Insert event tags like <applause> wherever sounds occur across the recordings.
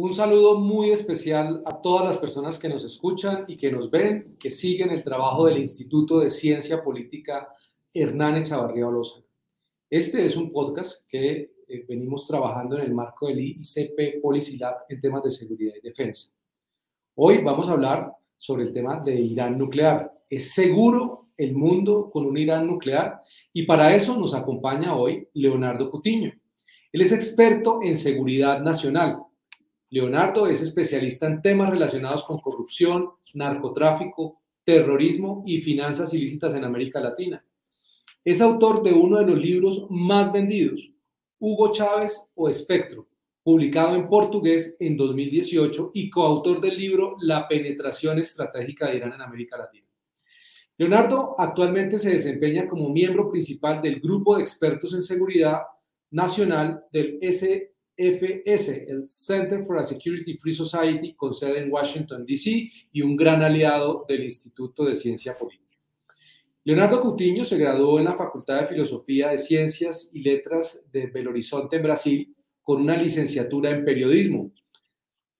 Un saludo muy especial a todas las personas que nos escuchan y que nos ven, que siguen el trabajo del Instituto de Ciencia Política Hernán Echavarría Olosa. Este es un podcast que eh, venimos trabajando en el marco del ICP Policy Lab en temas de seguridad y defensa. Hoy vamos a hablar sobre el tema de Irán nuclear. ¿Es seguro el mundo con un Irán nuclear? Y para eso nos acompaña hoy Leonardo Cutiño. Él es experto en seguridad nacional Leonardo es especialista en temas relacionados con corrupción, narcotráfico, terrorismo y finanzas ilícitas en América Latina. Es autor de uno de los libros más vendidos, Hugo Chávez o Espectro, publicado en portugués en 2018 y coautor del libro La penetración estratégica de Irán en América Latina. Leonardo actualmente se desempeña como miembro principal del grupo de expertos en seguridad nacional del S FS, el Center for a Security Free Society, con sede en Washington, D.C. y un gran aliado del Instituto de Ciencia Política. Leonardo Coutinho se graduó en la Facultad de Filosofía de Ciencias y Letras de Belo Horizonte, en Brasil, con una licenciatura en periodismo.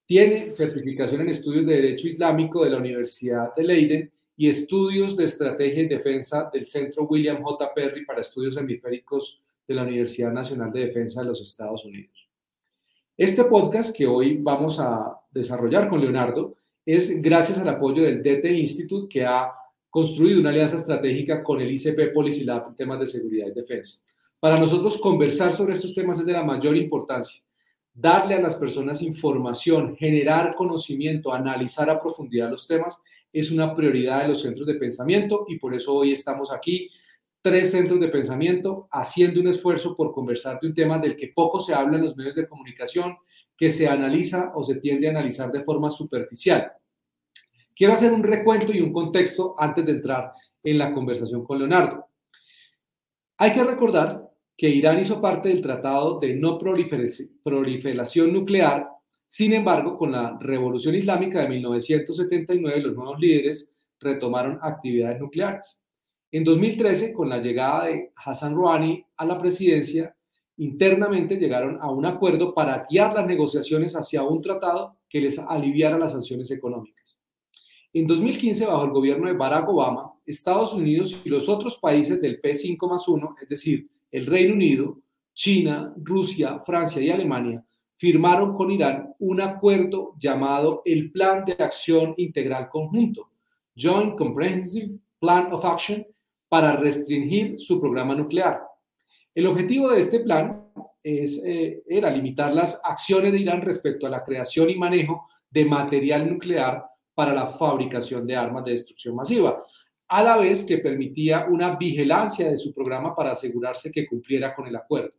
Tiene certificación en estudios de Derecho Islámico de la Universidad de Leiden y estudios de Estrategia y Defensa del Centro William J. Perry para Estudios Hemisféricos de la Universidad Nacional de Defensa de los Estados Unidos. Este podcast que hoy vamos a desarrollar con Leonardo es gracias al apoyo del DT Institute que ha construido una alianza estratégica con el ICP Policy Lab en temas de seguridad y defensa. Para nosotros conversar sobre estos temas es de la mayor importancia. Darle a las personas información, generar conocimiento, analizar a profundidad los temas es una prioridad de los centros de pensamiento y por eso hoy estamos aquí tres centros de pensamiento haciendo un esfuerzo por conversar de un tema del que poco se habla en los medios de comunicación, que se analiza o se tiende a analizar de forma superficial. Quiero hacer un recuento y un contexto antes de entrar en la conversación con Leonardo. Hay que recordar que Irán hizo parte del Tratado de No Proliferación Nuclear, sin embargo, con la Revolución Islámica de 1979, los nuevos líderes retomaron actividades nucleares. En 2013, con la llegada de Hassan Rouhani a la presidencia, internamente llegaron a un acuerdo para guiar las negociaciones hacia un tratado que les aliviara las sanciones económicas. En 2015, bajo el gobierno de Barack Obama, Estados Unidos y los otros países del P5 más 1, es decir, el Reino Unido, China, Rusia, Francia y Alemania, firmaron con Irán un acuerdo llamado el Plan de Acción Integral Conjunto, Joint Comprehensive Plan of Action, para restringir su programa nuclear. El objetivo de este plan es, eh, era limitar las acciones de Irán respecto a la creación y manejo de material nuclear para la fabricación de armas de destrucción masiva, a la vez que permitía una vigilancia de su programa para asegurarse que cumpliera con el acuerdo.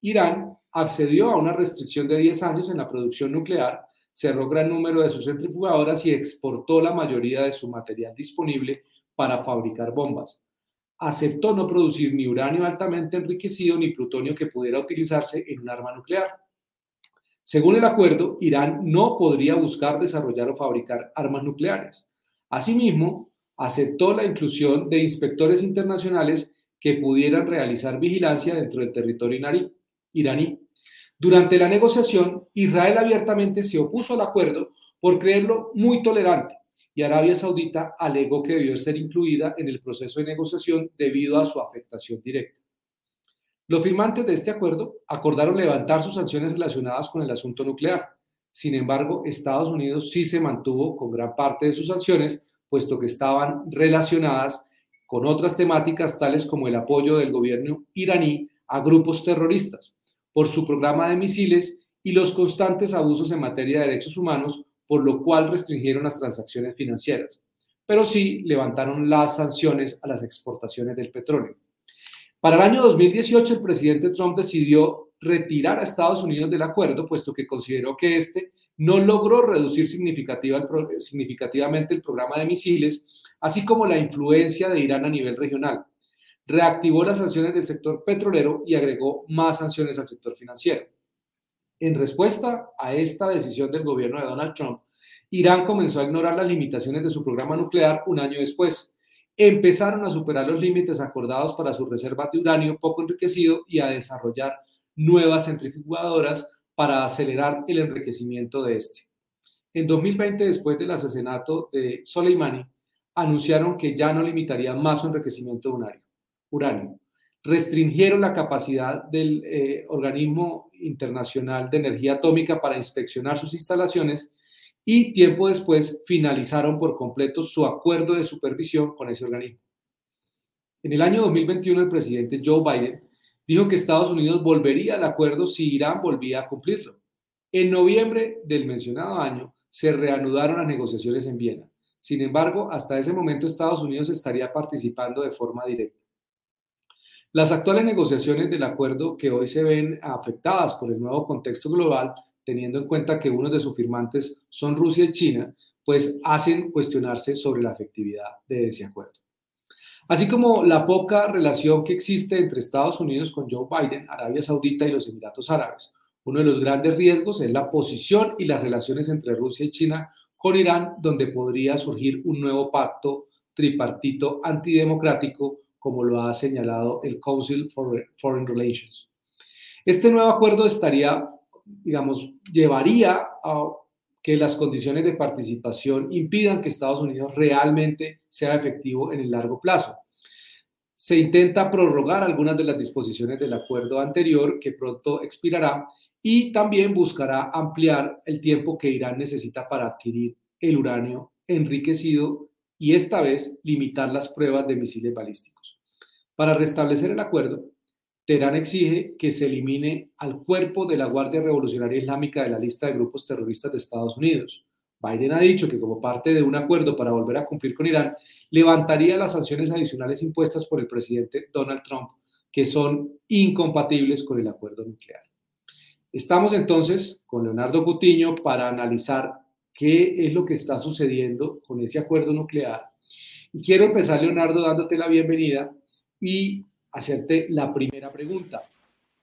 Irán accedió a una restricción de 10 años en la producción nuclear, cerró gran número de sus centrifugadoras y exportó la mayoría de su material disponible para fabricar bombas. Aceptó no producir ni uranio altamente enriquecido ni plutonio que pudiera utilizarse en un arma nuclear. Según el acuerdo, Irán no podría buscar desarrollar o fabricar armas nucleares. Asimismo, aceptó la inclusión de inspectores internacionales que pudieran realizar vigilancia dentro del territorio iraní. Durante la negociación, Israel abiertamente se opuso al acuerdo por creerlo muy tolerante y Arabia Saudita alegó que debió ser incluida en el proceso de negociación debido a su afectación directa. Los firmantes de este acuerdo acordaron levantar sus sanciones relacionadas con el asunto nuclear. Sin embargo, Estados Unidos sí se mantuvo con gran parte de sus sanciones, puesto que estaban relacionadas con otras temáticas tales como el apoyo del gobierno iraní a grupos terroristas por su programa de misiles y los constantes abusos en materia de derechos humanos por lo cual restringieron las transacciones financieras, pero sí levantaron las sanciones a las exportaciones del petróleo. Para el año 2018, el presidente Trump decidió retirar a Estados Unidos del acuerdo, puesto que consideró que este no logró reducir significativamente el programa de misiles, así como la influencia de Irán a nivel regional. Reactivó las sanciones del sector petrolero y agregó más sanciones al sector financiero. En respuesta a esta decisión del gobierno de Donald Trump, Irán comenzó a ignorar las limitaciones de su programa nuclear un año después. Empezaron a superar los límites acordados para sus reservas de uranio poco enriquecido y a desarrollar nuevas centrifugadoras para acelerar el enriquecimiento de este. En 2020, después del asesinato de Soleimani, anunciaron que ya no limitarían más su enriquecimiento de uranio. Restringieron la capacidad del eh, Organismo Internacional de Energía Atómica para inspeccionar sus instalaciones y tiempo después finalizaron por completo su acuerdo de supervisión con ese organismo. En el año 2021, el presidente Joe Biden dijo que Estados Unidos volvería al acuerdo si Irán volvía a cumplirlo. En noviembre del mencionado año se reanudaron las negociaciones en Viena. Sin embargo, hasta ese momento Estados Unidos estaría participando de forma directa. Las actuales negociaciones del acuerdo que hoy se ven afectadas por el nuevo contexto global, teniendo en cuenta que uno de sus firmantes son Rusia y China, pues hacen cuestionarse sobre la efectividad de ese acuerdo. Así como la poca relación que existe entre Estados Unidos con Joe Biden, Arabia Saudita y los Emiratos Árabes. Uno de los grandes riesgos es la posición y las relaciones entre Rusia y China con Irán, donde podría surgir un nuevo pacto tripartito antidemocrático, como lo ha señalado el Council for Foreign Relations. Este nuevo acuerdo estaría, digamos, llevaría a que las condiciones de participación impidan que Estados Unidos realmente sea efectivo en el largo plazo. Se intenta prorrogar algunas de las disposiciones del acuerdo anterior que pronto expirará y también buscará ampliar el tiempo que Irán necesita para adquirir el uranio enriquecido y esta vez limitar las pruebas de misiles balísticos. Para restablecer el acuerdo, Teherán exige que se elimine al cuerpo de la Guardia Revolucionaria Islámica de la lista de grupos terroristas de Estados Unidos. Biden ha dicho que como parte de un acuerdo para volver a cumplir con Irán, levantaría las sanciones adicionales impuestas por el presidente Donald Trump, que son incompatibles con el acuerdo nuclear. Estamos entonces con Leonardo Cutiño para analizar qué es lo que está sucediendo con ese acuerdo nuclear. Y quiero empezar, Leonardo, dándote la bienvenida y hacerte la primera pregunta.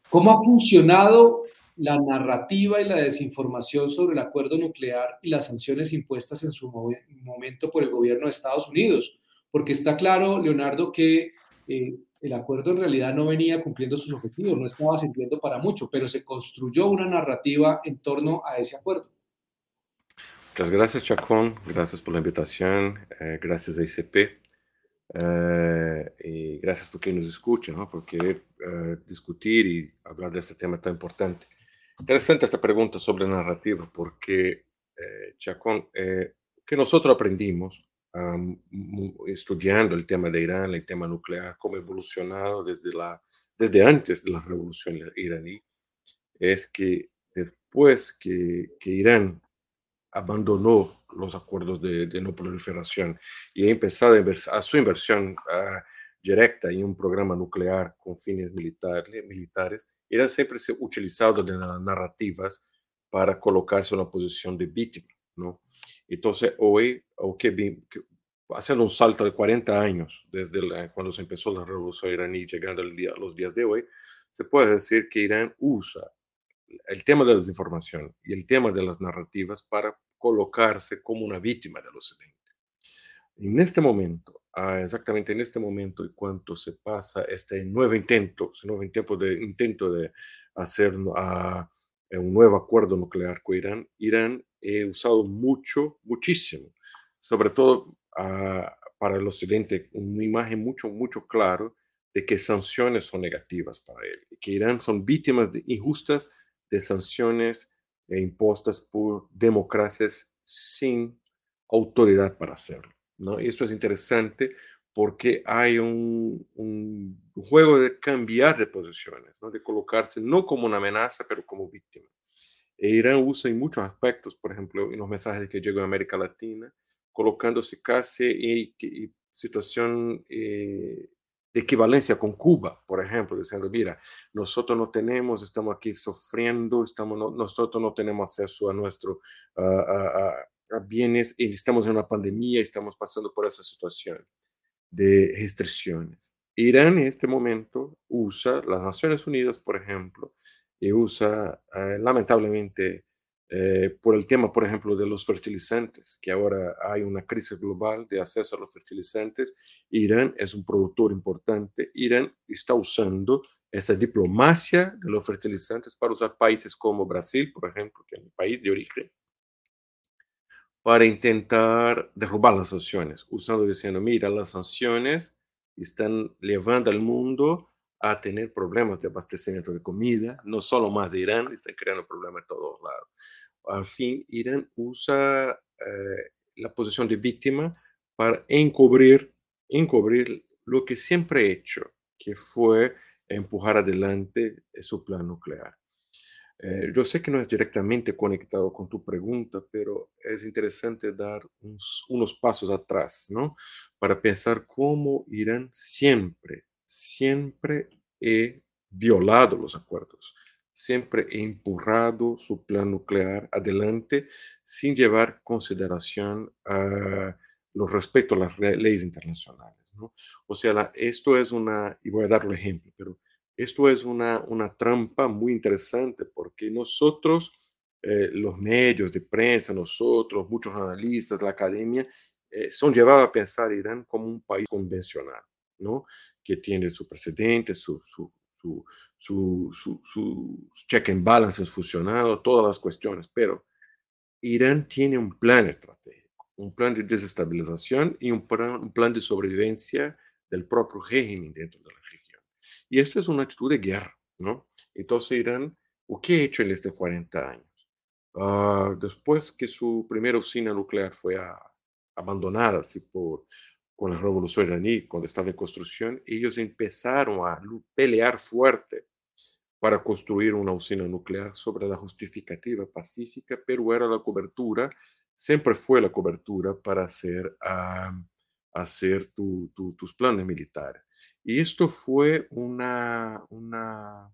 ¿Cómo ha funcionado la narrativa y la desinformación sobre el acuerdo nuclear y las sanciones impuestas en su momento por el gobierno de Estados Unidos? Porque está claro, Leonardo, que eh, el acuerdo en realidad no venía cumpliendo sus objetivos, no estaba sirviendo para mucho, pero se construyó una narrativa en torno a ese acuerdo. Muchas gracias, Chacón. Gracias por la invitación. Eh, gracias a ICP. Eh, y gracias por que nos escucha, ¿no? por querer eh, discutir y hablar de este tema tan importante. Interesante esta pregunta sobre narrativa, porque, eh, Chacón, que nosotros aprendimos estudiando el tema de Irán, el tema nuclear, cómo evolucionado desde, la, desde antes de la revolución iraní, es que después que, que Irán abandonó los acuerdos de, no proliferación y ha empezado a, su inversión directa en un programa nuclear con fines militares, militares eran siempre utilizados de las narrativas para colocarse en una posición de víctima, ¿no? Entonces, hoy, que haciendo un salto de 40 años desde cuando se empezó la revolución iraní, llegando al día, a los días de hoy, se puede decir que Irán usa el tema de la desinformación y el tema de las narrativas para colocarse como una víctima del occidente. En este momento, ah, exactamente en este momento, y cuanto se pasa este nuevo intento, este nuevo intento de, intento de hacer ah, un nuevo acuerdo nuclear con Irán, Irán ha usado mucho, muchísimo, sobre todo ah, para el occidente, una imagen mucho, mucho claro de que sanciones son negativas para él, que Irán son víctimas de injustas de sanciones e impostas por democracias sin autoridad para hacerlo. ¿no? Y esto es interesante porque hay un, un, juego de cambiar de posiciones, ¿no? de colocarse no como una amenaza, pero como víctima. E Irán usa en muchos aspectos, por ejemplo, en los mensajes que llegan a América Latina, colocándose casi en, situación eh, de equivalencia con Cuba, por ejemplo, diciendo, mira, nosotros no tenemos, estamos aquí sufriendo, estamos, nosotros no tenemos acceso a nuestros bienes y estamos en una pandemia estamos pasando por esa situación de restricciones. Irán en este momento usa las Naciones Unidas, por ejemplo, y usa eh, lamentablemente eh, por el tema, por ejemplo, de los fertilizantes, que ahora hay una crisis global de acceso a los fertilizantes. Irán es un productor importante. Irán está usando esa diplomacia de los fertilizantes para usar países como Brasil, por ejemplo, que es mi país de origen, para intentar derrubar las sanciones, usando diciendo, mira, las sanciones están llevando al mundo a tener problemas de abastecimiento de comida, no solo más de Irán, están creando problemas en todos lados. Al fin, Irán usa eh, la posición de víctima para encubrir, encubrir lo que siempre ha hecho, que fue empujar adelante su plan nuclear. Eh, yo sé que no es directamente conectado con tu pregunta, pero es interesante dar unos pasos atrás, ¿no? Para pensar cómo Irán siempre, siempre ha violado los acuerdos, siempre ha empujado su plan nuclear adelante sin llevar consideración a los respeto a las leyes internacionales. O sea, esto es una, y voy a dar un ejemplo, pero esto es una, una trampa muy interesante porque nosotros, eh, los medios de prensa, nosotros, muchos analistas, la academia, eh, son llevados a pensar Irán como un país convencional, ¿no? Que tiene su presidente, su, su, su, su, su check and balances funcionado, todas las cuestiones, pero Irán tiene un plan estratégico, un plan de desestabilización y un plan, un plan de sobrevivencia del propio régimen dentro de la y esto es una actitud de guerra, ¿no? Entonces Irán, ¿qué ha hecho en estos 40 años? Ah, después que su primera usina nuclear fue abandonada así por, con la revolución iraní, cuando estaba en construcción, ellos empezaron a pelear fuerte para construir una usina nuclear sobre la justificativa pacífica, pero era la cobertura, siempre fue la cobertura para hacer, ah, hacer tus planes militares. Y esto fue una, una,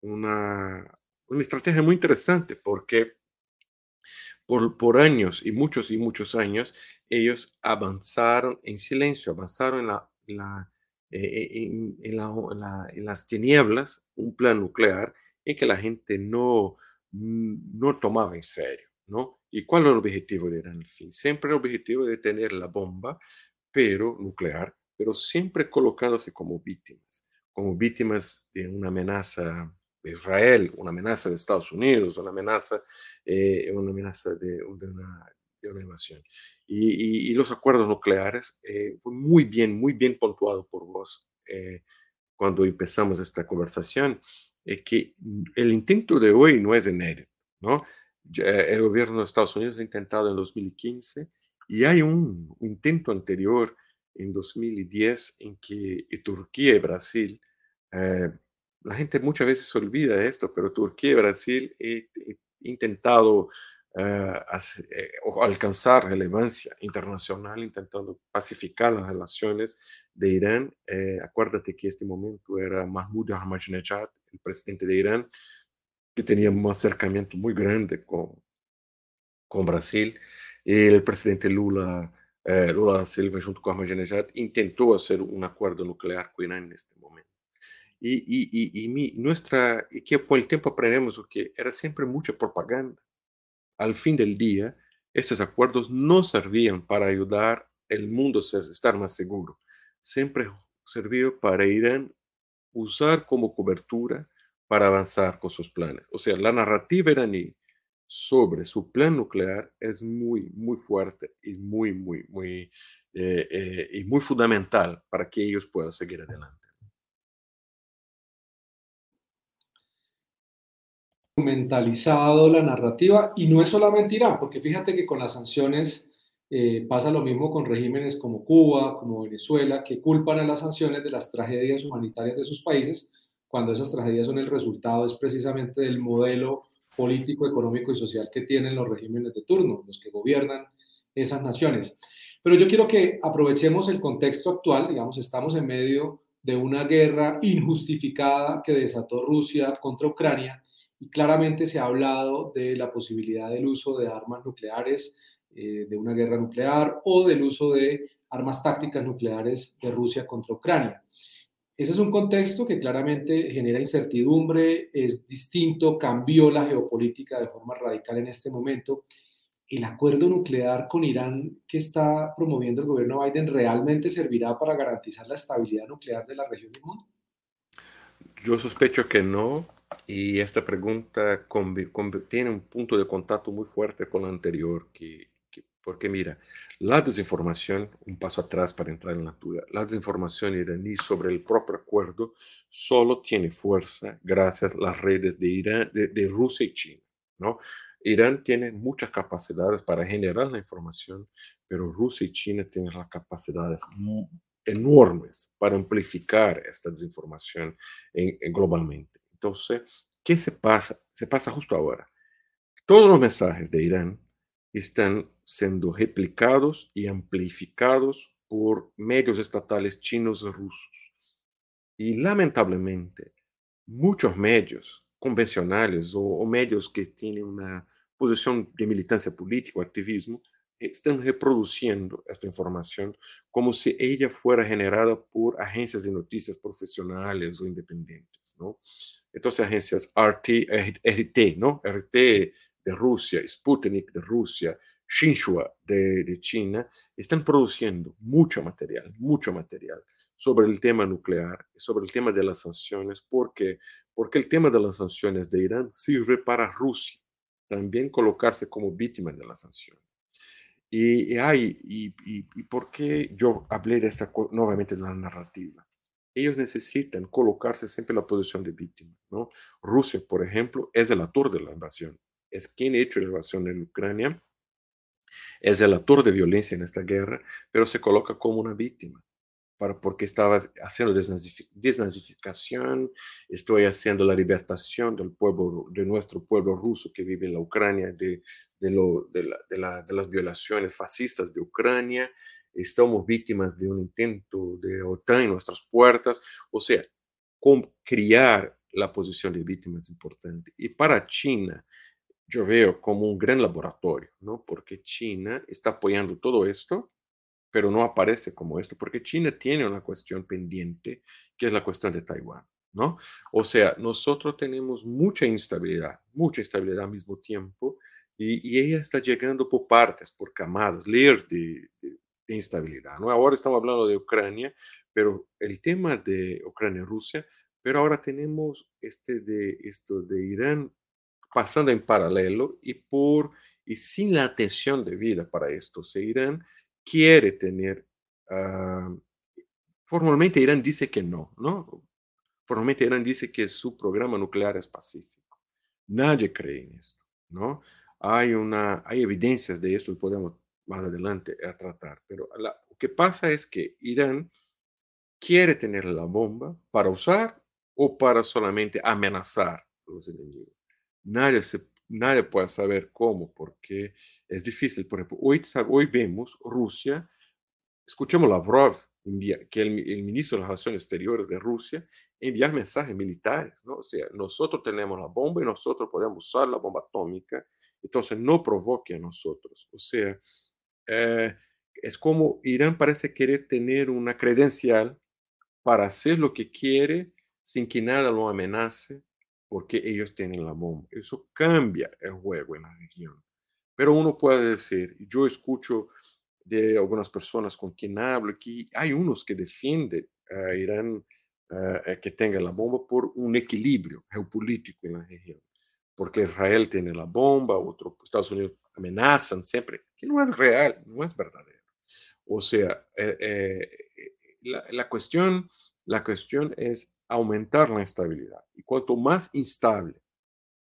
una, una estrategia muy interesante porque por, por, años y muchos y muchos años, ellos avanzaron en silencio, avanzaron en, la, la, eh, en, en, la, en, las tinieblas un plan nuclear en que la gente no, no tomaba en serio, ¿no? ¿Y cuál era el objetivo de Irán? fin, siempre el objetivo de tener la bomba, pero nuclear, pero siempre colocándose como víctimas, como víctimas de una amenaza de Israel, una amenaza de Estados Unidos, una amenaza, eh, una amenaza de, una, de una, invasión. Y, y, los acuerdos nucleares eh, fue muy bien, muy bien puntuado por vos eh, cuando empezamos esta conversación, es que el intento de hoy no es inédito, ¿no? el gobierno de Estados Unidos ha intentado en 2015 y hay un intento anterior en 2010 en que Turquía y Brasil, eh, la gente muchas veces olvida esto, pero Turquía y Brasil han intentado eh, eh, alcanzar relevancia internacional, intentando pacificar las relaciones de Irán. acuérdate que en este momento era Mahmoud Ahmadinejad, el presidente de Irán, que tenía un acercamiento muy grande con, con Brasil. El presidente Lula eh, Lula Silva, junto com Ahmadinejad, intentou fazer um acordo nuclear com o Irã neste momento. E, e, e, e mi, nuestra, que com o tempo aprendemos o que era sempre muita propaganda. Al fim do dia, esses acordos não serviam para ajudar o mundo a estar mais seguro. Sempre serviu para Irã usar como cobertura para avançar com seus planos. Ou seja, a narrativa iraní sobre su plan nuclear es muy, muy fuerte y muy, muy, muy, eh, eh, y muy fundamental para que ellos puedan seguir adelante. Mentalizado la narrativa y no es solamente Irán, porque fíjate que con las sanciones eh, pasa lo mismo con regímenes como Cuba, como Venezuela, que culpan a las sanciones de las tragedias humanitarias de sus países, cuando esas tragedias son el resultado es precisamente del modelo político, económico y social que tienen los regímenes de turno, los que gobiernan esas naciones. Pero yo quiero que aprovechemos el contexto actual, digamos, estamos en medio de una guerra injustificada que desató Rusia contra Ucrania claramente se ha hablado de la posibilidad del uso de armas nucleares, eh, de una guerra nuclear o del uso de armas tácticas nucleares de Rusia contra Ucrania. Ese es un contexto que claramente genera incertidumbre, es distinto, cambió la geopolítica de forma radical en este momento. ¿El acuerdo nuclear con Irán que está promoviendo el gobierno Biden realmente servirá para garantizar la estabilidad nuclear de la región del mundo? Yo sospecho que no, y esta pregunta tiene un punto de contacto muy fuerte con la anterior, que porque mira, la desinformación, un paso atrás para entrar en la tuya, la desinformación iraní sobre el propio acuerdo solo tiene fuerza gracias a las redes de, Irán, de, Rusia y China. ¿no? Irán tiene muchas capacidades para generar la información, pero Rusia y China tienen las capacidades enormes para amplificar esta desinformación globalmente. Entonces, ¿qué se pasa? Se pasa justo ahora. Todos los mensajes de Irán están siendo replicados y amplificados por medios estatales chinos y rusos. Y lamentablemente, muchos medios convencionales o, medios que tienen una posición de militancia política o activismo están reproduciendo esta información como si ella fuera generada por agencias de noticias profesionales o independientes, ¿no? Entonces, agencias RT, RT, ¿no? RT de Rusia, Sputnik de Rusia, Xinhua de, China, están produciendo mucho material, mucho material sobre el tema nuclear, sobre el tema de las sanciones, porque porque el tema de las sanciones de Irán sirve para Rusia también colocarse como víctima de las sanciones. Y, hay, y, y, por qué yo hablé de esta nuevamente de la narrativa? Ellos necesitan colocarse siempre en la posición de víctima. ¿no? Rusia, por ejemplo, es el autor de la invasión es quien ha hecho la invasión en Ucrania, es el autor de violencia en esta guerra, pero se coloca como una víctima, para, porque estaba haciendo desnazificación, estoy haciendo la libertación del pueblo, de nuestro pueblo ruso que vive en la Ucrania, de, de, lo, de, la, de, las violaciones fascistas de Ucrania, estamos víctimas de un intento de OTAN en nuestras puertas, o sea, con criar la posición de víctima es importante. Y para China, yo veo como un gran laboratorio, ¿no? Porque China está apoyando todo esto, pero no aparece como esto, porque China tiene una cuestión pendiente, que es la cuestión de Taiwán, ¿no? O sea, nosotros tenemos mucha instabilidad, mucha instabilidad al mismo tiempo, y, ella está llegando por partes, por camadas, layers de, de, instabilidad, ¿no? Ahora estamos hablando de Ucrania, pero el tema de Ucrania-Rusia, pero ahora tenemos este de esto de Irán pasando en paralelo y, por, y sin la atención debida para esto. Se Irán quiere tener, ah, formalmente Irán dice que no, ¿no? Formalmente Irán dice que su programa nuclear es pacífico. Nadie cree en esto, ¿no? Hay, una, hay evidencias de esto y podemos más adelante a tratar, pero lo que pasa es que Irán quiere tener la bomba para usar o para solamente amenazar a los enemigos nadie, nadie puede saber cómo, porque es difícil. Por ejemplo, hoy, hoy vemos Rusia, escuchamos Lavrov, que el, el ministro de las Relaciones Exteriores de Rusia, enviar mensajes militares, ¿no? O sea, nosotros tenemos la bomba y nosotros podemos usar la bomba atómica, entonces no provoque a nosotros. O sea, eh, es como Irán parece querer tener una credencial para hacer lo que quiere sin que nada lo amenace porque ellos tienen la bomba. Eso cambia el juego en la región. Pero uno puede decir, yo escucho de algunas personas con quien hablo, que hay unos que defienden a Irán uh, que tenga la bomba por un equilibrio geopolítico en la región. Porque Israel tiene la bomba, otros Estados Unidos amenazan siempre, que no es real, no es verdadero. O sea, eh, eh, la, la, cuestión, la cuestión es aumentar la estabilidad. Y cuanto más instable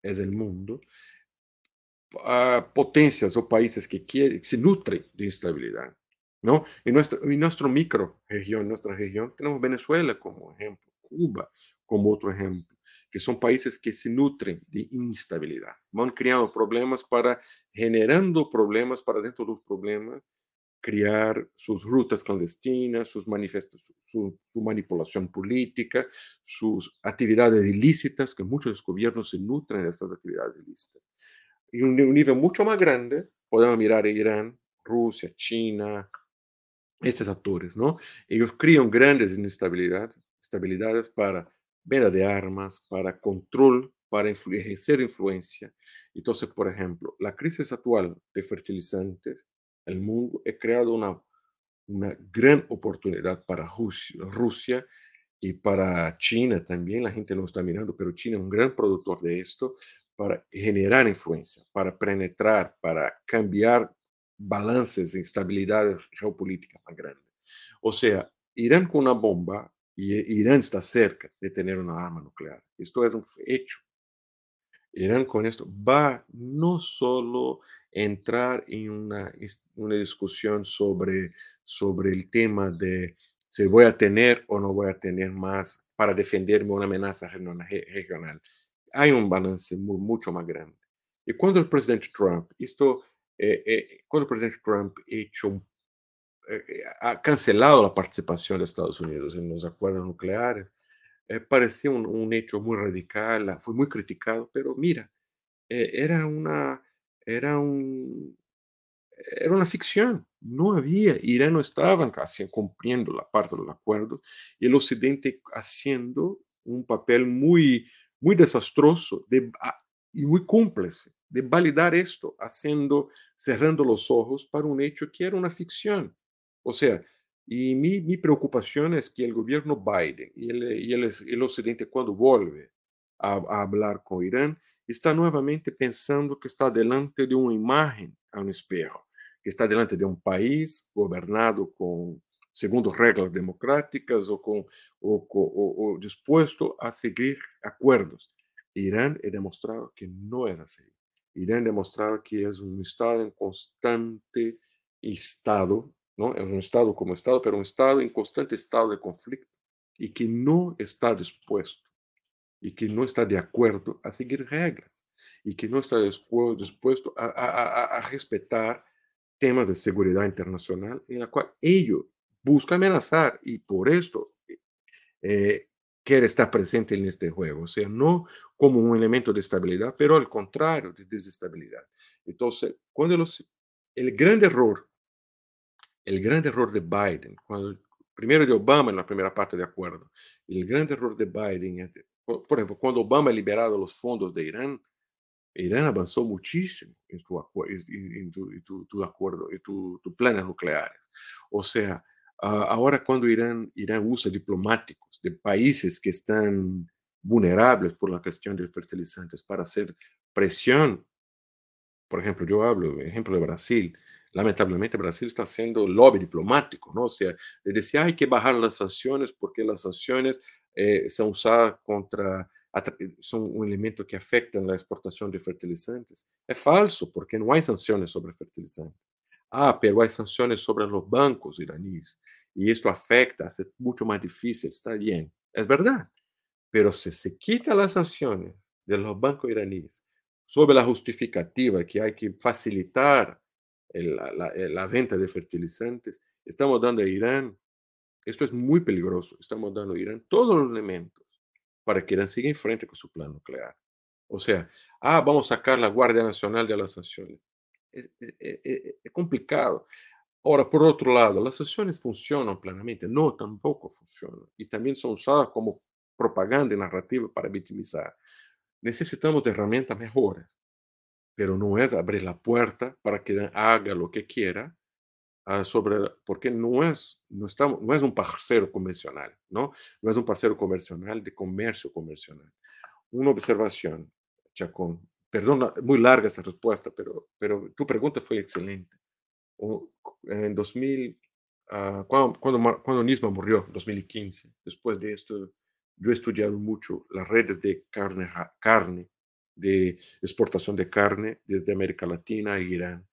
es el mundo, uh, potencias o países que quieren, se nutren de instabilidad. ¿no? En, nuestro, en nuestro micro región, nuestra región, tenemos Venezuela como ejemplo, Cuba como otro ejemplo, que son países que se nutren de instabilidad, van creando problemas para, generando problemas para dentro de los problemas, crear sus rutas clandestinas, sus manifestos, su, manipulación política, sus actividades ilícitas, que muchos gobiernos se nutren de estas actividades ilícitas. Y un, un nivel mucho más grande, podemos mirar a Irán, Rusia, China, estos actores, ¿no? Ellos crean grandes inestabilidades estabilidades para venta de armas, para control, para ejercer influencia. Entonces, por ejemplo, la crisis actual de fertilizantes, el mundo ha creado una, una gran oportunidad para Rusia, Rusia y para China también. La gente no está mirando, pero China es un gran productor de esto para generar influencia, para penetrar, para cambiar balances de instabilidad geopolítica más grandes. O sea, Irán con una bomba y Irán está cerca de tener una arma nuclear. Esto es un hecho. Irán con esto va no solo entrar en una, una discusión sobre, sobre el tema de si voy a tener o no voy a tener más para defenderme una amenaza regional. Hay un balance mucho más grande. Y cuando el presidente Trump, esto, eh, eh, cuando el presidente Trump hecho un eh, ha cancelado la participación de Estados Unidos en los acuerdos nucleares. Eh, parecía un, un, hecho muy radical, fue muy criticado, pero mira, eh, era, una, era, un, era una ficción. No había, Irán no estaba cumpliendo la parte del acuerdo y el Occidente haciendo un papel muy, muy desastroso de, y muy cúmplice de validar esto, haciendo, cerrando los ojos para un hecho que era una ficción. O sea, y mi, mi preocupación es que el gobierno Biden y el, y el, el Occidente cuando vuelve a, a, hablar con Irán, está nuevamente pensando que está delante de una imagen a un espejo, que está delante de un país gobernado con segundo reglas democráticas o, con, o, o, o dispuesto a seguir acuerdos. Irán ha demostrado que no es así. Irán ha demostrado que es un Estado en constante estado ¿no? Es un Estado como Estado, pero un Estado en constante estado de conflicto y que no está dispuesto y que no está de acuerdo a seguir reglas y que no está dispuesto a, respetar temas de seguridad internacional en la cual ellos busca amenazar y por esto eh, quiere estar presente en este juego, o sea, no como un elemento de estabilidad, pero al contrario, de desestabilidad. Entonces, cuando el gran error el gran error de Biden, cuando, primero de Obama en la primera parte de acuerdo, el gran error de Biden es, por, ejemplo, cuando Obama ha liberado los fondos de Irán, Irán avanzó muchísimo en tu, en tu, en tu, tu acuerdo, en tus tu planes nucleares. O sea, uh, ahora cuando Irán, Irán usa diplomáticos de países que están vulnerables por la cuestión de fertilizantes para hacer presión, por ejemplo, yo hablo, ejemplo de Brasil, lamentablemente Brasil está haciendo lobby diplomático, ¿no? O sea, le decía, hay que bajar las sanciones porque las sanciones eh, son usadas contra, son un elemento que afecta la exportación de fertilizantes. Es falso, porque no hay sanciones sobre fertilizantes. Ah, pero hay sanciones sobre los bancos iraníes y esto afecta, hace mucho más difícil, está bien, es verdad. Pero si se quita las sanciones de los bancos iraníes sobre la justificativa que hay que facilitar la, eh, la, venta de fertilizantes, estamos dando a Irán, esto es muy peligroso, estamos dando a Irán todos los elementos para que Irán siga en frente con su plan nuclear. O sea, ah, vamos a sacar la Guardia Nacional de las sanciones. Es, es, complicado. Ahora, por otro lado, las sanciones funcionan plenamente. No, tampoco funcionan. Y también son usadas como propaganda y narrativa para victimizar. Necesitamos de herramientas mejores pero no es abrir la puerta para que haga lo que quiera uh, sobre, porque no es, no, estamos, no es un parcero convencional, ¿no? No es un parcero convencional de comercio convencional. Una observación, Chacón, perdón, muy larga esta respuesta, pero, pero tu pregunta fue excelente. O, en 2000, uh, ah, cuando, cuando, cuando Nisma murió, 2015, después de esto, yo he estudiado mucho las redes de carne, carne de exportación de carne desde América Latina a Irán.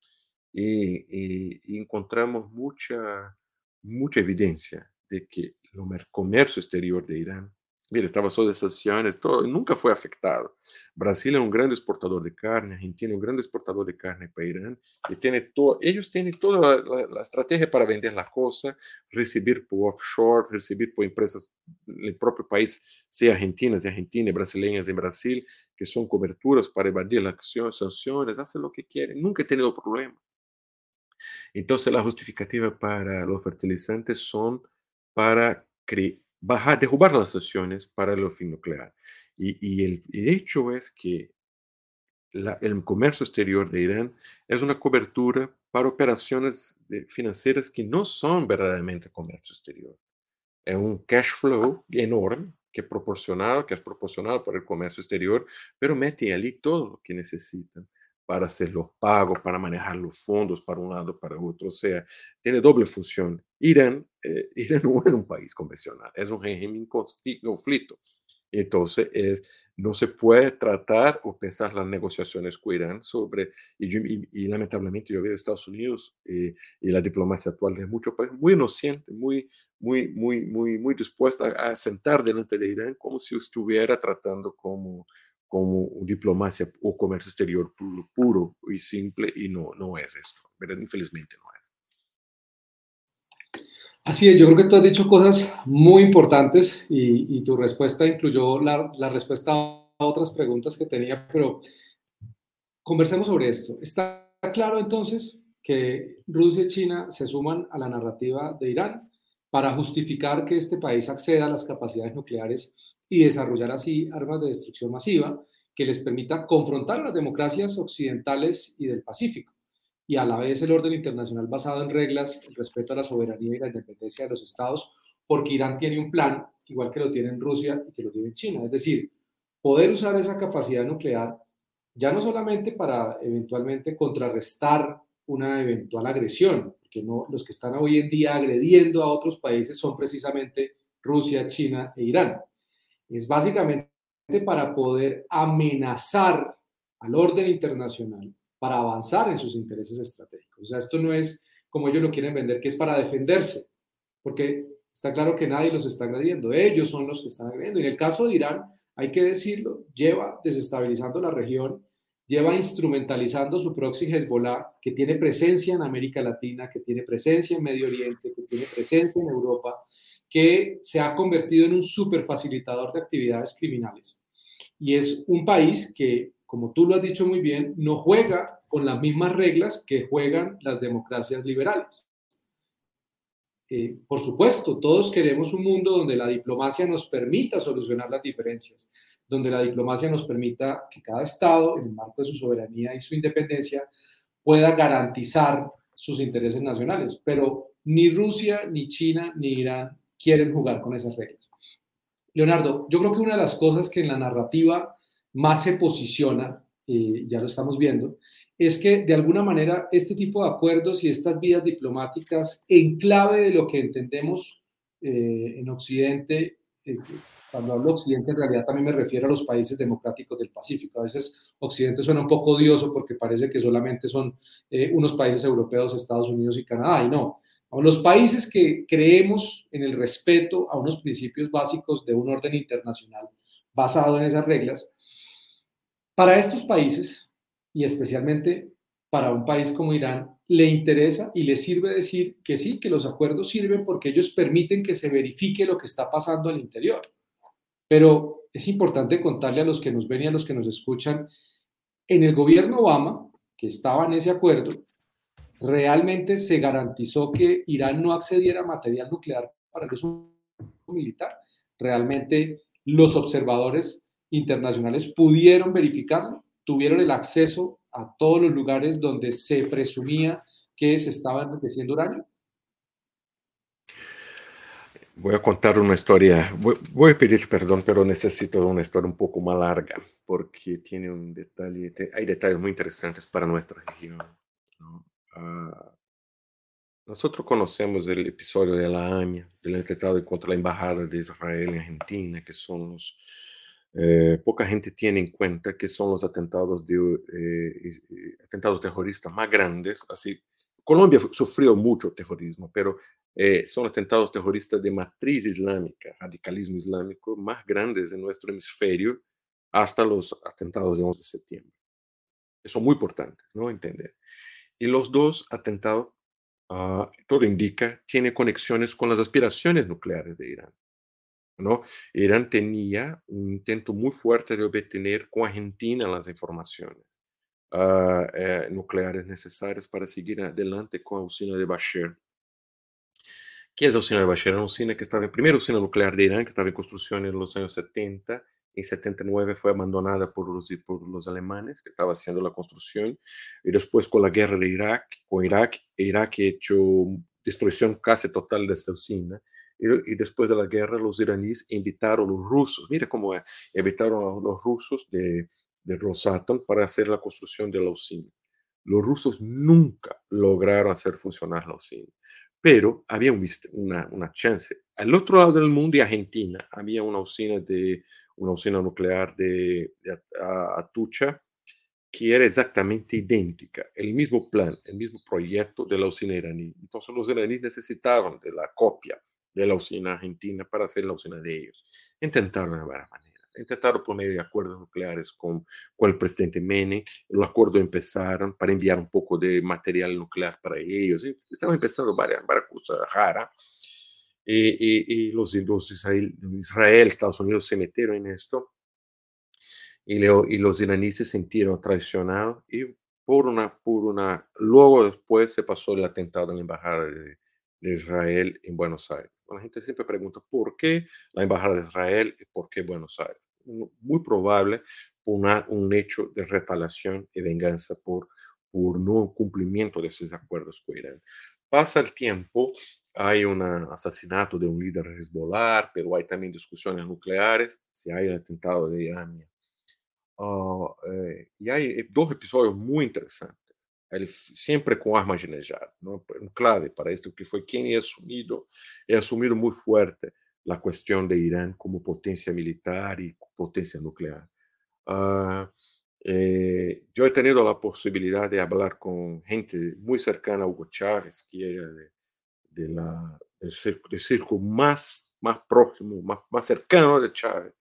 Y, y, encontramos mucha, mucha evidencia de que el comercio exterior de Irán Mira, estaba sobre esas sanciones, todo, nunca fue afectado. Brasil es un gran exportador de carne, Argentina es un gran exportador de carne para Irán, y tiene todo, ellos tienen toda la, la, estrategia para vender la cosa, recibir por offshore, recibir por empresas del propio país, sea argentinas de Argentina, brasileñas en Brasil, que son coberturas para evadir las sanciones, hacen lo que quieren, nunca he tenido problema. Entonces, la justificativa para los fertilizantes son para bajar, derrubar las sanciones para el fin nuclear. Y, y el, el, hecho es que la, el comercio exterior de Irán es una cobertura para operaciones financieras que no son verdaderamente comercio exterior. Es un cash flow enorme que, proporcionado, que es proporcionado por el comercio exterior, pero mete allí todo lo que necesitan para hacer los pagos, para manejar los fondos para un lado, para otro. O sea, tiene doble función. Irán, eh, <laughs> Irán no es un país convencional, es un régimen conflicto. Entonces, es, no se puede tratar o pensar las negociaciones con Irán sobre, y, y, y lamentablemente yo veo Estados Unidos eh, y la diplomacia actual de muchos países muy inocente, muy, muy, muy, muy, muy dispuesta a sentar delante de Irán como si estuviera tratando como como diplomacia o comercio exterior puro, puro, y simple y no, no es esto, ¿verdad? Infelizmente no es. Así es, yo creo que tú has dicho cosas muy importantes y, tu respuesta incluyó la, la, respuesta a otras preguntas que tenía, pero conversemos sobre esto. ¿Está claro entonces que Rusia y China se suman a la narrativa de Irán para justificar que este país acceda a las capacidades nucleares y desarrollar así armas de destrucción masiva que les permita confrontar a las democracias occidentales y del Pacífico, y a la vez el orden internacional basado en reglas, el respeto a la soberanía y la independencia de los estados, porque Irán tiene un plan, igual que lo tiene en Rusia y que lo tiene en China, es decir, poder usar esa capacidad nuclear ya no solamente para eventualmente contrarrestar una eventual agresión, porque no, los que están hoy en día agrediendo a otros países son precisamente Rusia, China e Irán, es básicamente para poder amenazar al orden internacional para avanzar en sus intereses estratégicos. O sea, esto no es como ellos lo quieren vender, que es para defenderse, porque está claro que nadie los está agrediendo, ellos son los que están agrediendo. Y en el caso de Irán, hay que decirlo, lleva desestabilizando la región, lleva instrumentalizando su proxy Hezbollah, que tiene presencia en América Latina, que tiene presencia en Medio Oriente, que tiene presencia en Europa, que se ha convertido en un super facilitador de actividades criminales. Y es un país que, como tú lo has dicho muy bien, no juega con las mismas reglas que juegan las democracias liberales. Eh, por supuesto, todos queremos un mundo donde la diplomacia nos permita solucionar las diferencias, donde la diplomacia nos permita que cada Estado, en el marco de su soberanía y su independencia, pueda garantizar sus intereses nacionales. Pero ni Rusia, ni China, ni Irán quieren jugar con esas reglas. Leonardo, yo creo que una de las cosas que en la narrativa más se posiciona, eh, ya lo estamos viendo, es que de alguna manera este tipo de acuerdos y estas vías diplomáticas en clave de lo que entendemos eh, en Occidente, eh, cuando hablo Occidente en realidad también me refiero a los países democráticos del Pacífico. A veces Occidente suena un poco odioso porque parece que solamente son unos países europeos, Estados Unidos y Canadá, y no. Los países que creemos en el respeto a unos principios básicos de un orden internacional basado en esas reglas, para estos países, y especialmente para un país como Irán, le interesa y le sirve decir que sí, que los acuerdos sirven porque ellos permiten que se verifique lo que está pasando al interior. Pero es importante contarle a los que nos ven y a los que nos escuchan, en el gobierno Obama, que estaba en ese acuerdo, realmente se garantizó que Irán no accediera a material nuclear para el uso militar. Realmente los observadores internacionales pudieron verificarlo, tuvieron el acceso a todos los lugares donde se presumía que se estaba enriqueciendo uranio. Voy a contar una historia, voy, voy, a pedir perdón, pero necesito una historia un poco más larga, porque tiene un detalle, hay detalles muy interesantes para nuestra región. ¿no? Ah, nosotros conocemos el episodio de la AMIA, del atentado contra la Embajada de Israel en Argentina, que son los... Eh, poca gente tiene en cuenta que son los atentados, de, eh, atentados terroristas más grandes, así Colombia sufrió mucho terrorismo, pero eh, son atentados terroristas de matriz islámica, radicalismo islámico, más grandes en nuestro hemisferio hasta los atentados de 11 de septiembre. Eso es muy importante, ¿no? Entender. Y los dos atentados, uh, todo indica, tienen conexiones con las aspiraciones nucleares de Irán. ¿No? Irán tenía un intento muy fuerte de obtener con Argentina las informaciones uh, eh, nucleares necesarias para seguir adelante con la usina de Bashir. ¿Qué es la usina de Bashir? Una usina que estaba, en primera usina nuclear de Irán, que estaba en construcción en los años 70 en 79 fue abandonada por los, por los alemanes que estaban haciendo la construcción y después con la guerra de Irak, con Irak, Irak hecho destrucción casi total de esta usina y, después de la guerra los iraníes invitaron a los rusos, mira cómo es, invitaron a los rusos de, de Rosatom para hacer la construcción de la usina. Los rusos nunca lograron hacer funcionar la usina, pero había una, una chance. Al otro lado del mundo, y Argentina, había una usina de una usina nuclear de, Atucha, que era exactamente idéntica, el mismo plan, el mismo proyecto de la usina iraní. Entonces los iraníes necesitaban de la copia de la usina argentina para hacer la usina de ellos. Intentaron de varias maneras. Intentaron poner acuerdos nucleares con, con el presidente Menem. Los acuerdos empezaron para enviar un poco de material nuclear para ellos. Estaban empezando varias, varias cosas raras y, los, los Israel, Israel, Estados Unidos se metieron en esto y, y los iraníes se sintieron traicionados y por una, por una, luego después se pasó el atentado en la embajada de, de Israel en Buenos Aires. La gente siempre pregunta por qué la embajada de Israel y por qué Buenos Aires. Muy probable una, un hecho de retaliación y venganza por, por no cumplimiento de esos acuerdos con Irán. Pasa el tiempo hay un asesinato de un líder Hezbollah, pero hay también discusiones nucleares, si hay el atentado de Irán. Uh, eh, y hay eh, dos episodios muy interesantes, el, siempre con Ahmadinejad, ¿no? un clave para esto, que fue quien ha asumido, ha asumido muy fuerte la cuestión de Irán como potencia militar y potencia nuclear. Uh, eh, yo he tenido la posibilidad de hablar con gente muy cercana a Hugo Chávez, que era de, de la, del, circo, más, más próximo, más, más cercano de Chávez,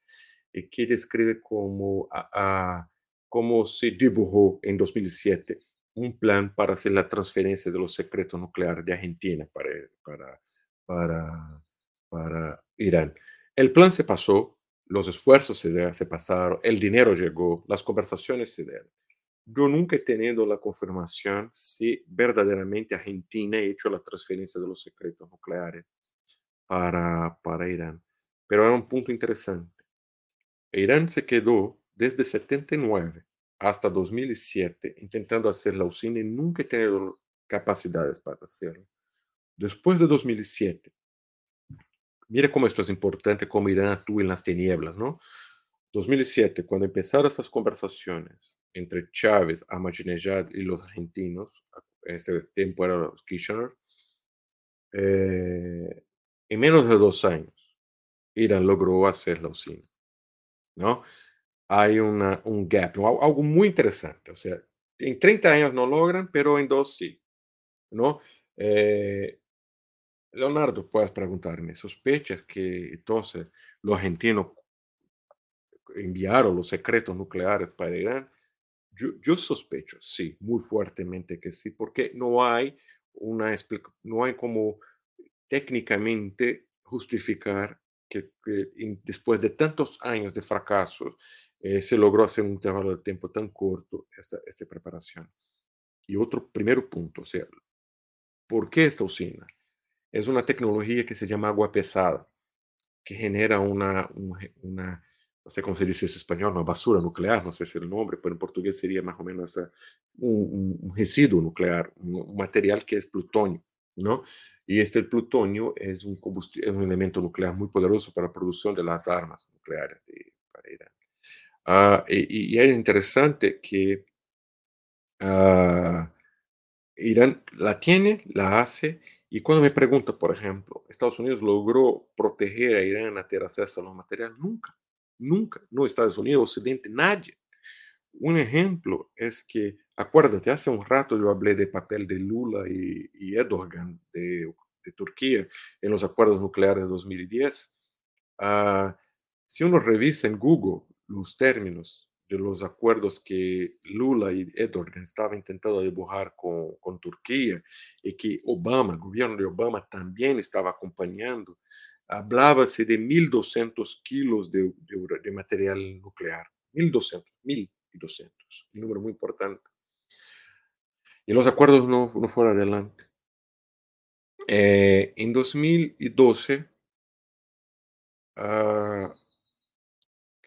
y que describe como, a, cómo se dibujó en 2007 un plan para hacer la transferencia de los secretos nucleares de Argentina para, para, para, para Irán. El plan se pasó, los esfuerzos se, se pasaron, el dinero llegó, las conversaciones se dieron. Yo nunca he tenido la confirmación si verdaderamente Argentina ha hecho la transferencia de los secretos nucleares para, para Irán. Pero era un punto interesante. Irán se quedó desde 79 hasta 2007 intentando hacer la usina y nunca ha tenido capacidades para hacerlo. Después de 2007, mira cómo esto es importante, cómo Irán actúa en las tinieblas, ¿no? 2007, cuando empezaron estas conversaciones entre Chávez, Ahmadinejad y los argentinos, en este tiempo eran los Kirchner, eh, en menos de dos años, Irán logró hacer la usina. ¿no? Hay una, un gap, algo muy interesante. O sea, en 30 años no logran, pero en dos sí. ¿no? Eh, Leonardo, puedes preguntarme, ¿sospechas que entonces los argentinos enviaron los secretos nucleares para Irán? Yo, sospecho, sí, muy fuertemente que sí, porque no hay una no hay como técnicamente justificar que, después de tantos años de fracasos eh, se logró hacer un intervalo de tiempo tan corto esta, esta preparación. Y otro primer punto, o sea, ¿por qué esta usina? Es una tecnología que se llama agua pesada, que genera una, una no sé cómo se dice en español, una basura nuclear, no sé si es el nombre, pero en portugués sería más o menos un, un, residuo nuclear, un, material que es plutonio, ¿no? Y este plutonio es un, es un elemento nuclear muy poderoso para la producción de las armas nucleares. Uh, y, y, es interesante que uh, Irán la tiene, la hace, y cuando me pregunto, por ejemplo, Estados Unidos logró proteger a Irán a tener acceso a los materiales, nunca. Nunca, no Estados Unidos, Occidente, nadie. un ejemplo es que, acuérdate, hace un rato yo hablé del papel de Lula y, y Erdogan de, de, Turquía en los acuerdos nucleares de 2010. Uh, si uno revisa en Google los términos de los acuerdos que Lula y Erdogan estaban intentando dibujar con, con Turquía y que Obama, el gobierno de Obama también estaba acompañando, hablábase de 1.200 kilos de, de, material nuclear. 1.200, 1.200, un número muy importante. Y los acuerdos no, no fueron adelante. Eh, en 2012, uh,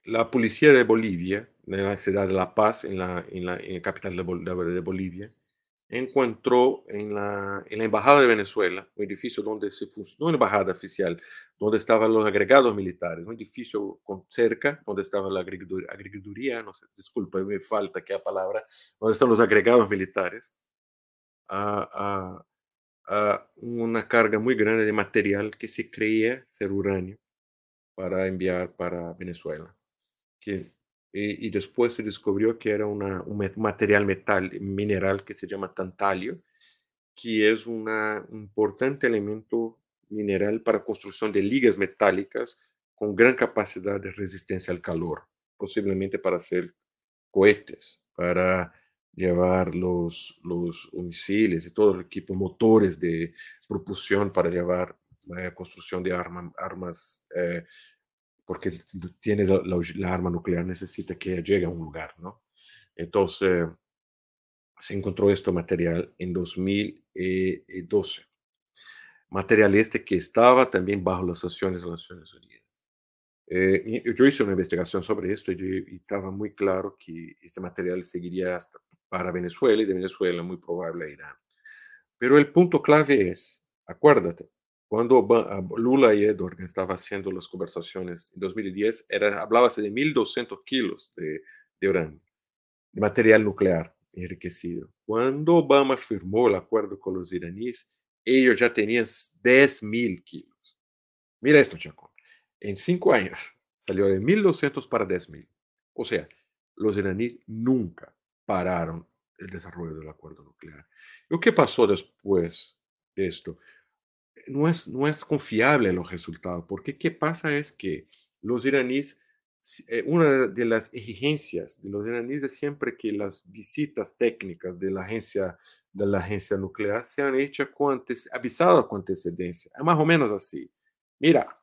la policía de Bolivia, en la ciudad de La Paz, en la, en la, en la capital de, Bol de, Bolivia, encontró en la, en la embajada de Venezuela, un edificio donde se funcionó, una embajada oficial, donde estaban los agregados militares, un edificio con, cerca, donde estaba la agricultura, no sé, disculpa, me falta que la palabra, donde están los agregados militares, a, a, a una carga muy grande de material que se creía ser uranio para enviar para Venezuela. Que y, y, después se descubrió que era una, un material metal, mineral que se llama tantalio, que es un importante elemento mineral para construcción de ligas metálicas con gran capacidad de resistencia al calor, posiblemente para hacer cohetes, para llevar los, los misiles y todo el equipo, motores de propulsión para llevar eh, construcción de arma, armas eh, porque tiene la, la, arma nuclear, necesita que llegue a un lugar, ¿no? Entonces, se encontró este material en 2012. Material este que estaba también bajo las sanciones de las Naciones Unidas. Eh, yo hice una investigación sobre esto y, estaba muy claro que este material seguiría hasta para Venezuela y de Venezuela muy probable a Irán. Pero el punto clave es, acuérdate, cuando Lula y Edward estaban haciendo las conversaciones en 2010, era, hablábase de 1.200 kilos de, de uranio, de material nuclear enriquecido. Cuando Obama firmó el acuerdo con los iraníes, ellos ya tenían 10.000 kilos. Mira esto, Chaco. En cinco años <laughs> salió de 1.200 para 10.000. O sea, los iraníes nunca pararon el desarrollo del acuerdo nuclear. ¿Y qué pasó después de esto? No es, no es confiable los resultados, porque qué pasa es que los iraníes, eh, una de las exigencias de los iraníes es siempre que las visitas técnicas de la agencia, de la agencia nuclear sean hechas con avisadas con antecedencia. Es más o menos así. Mira,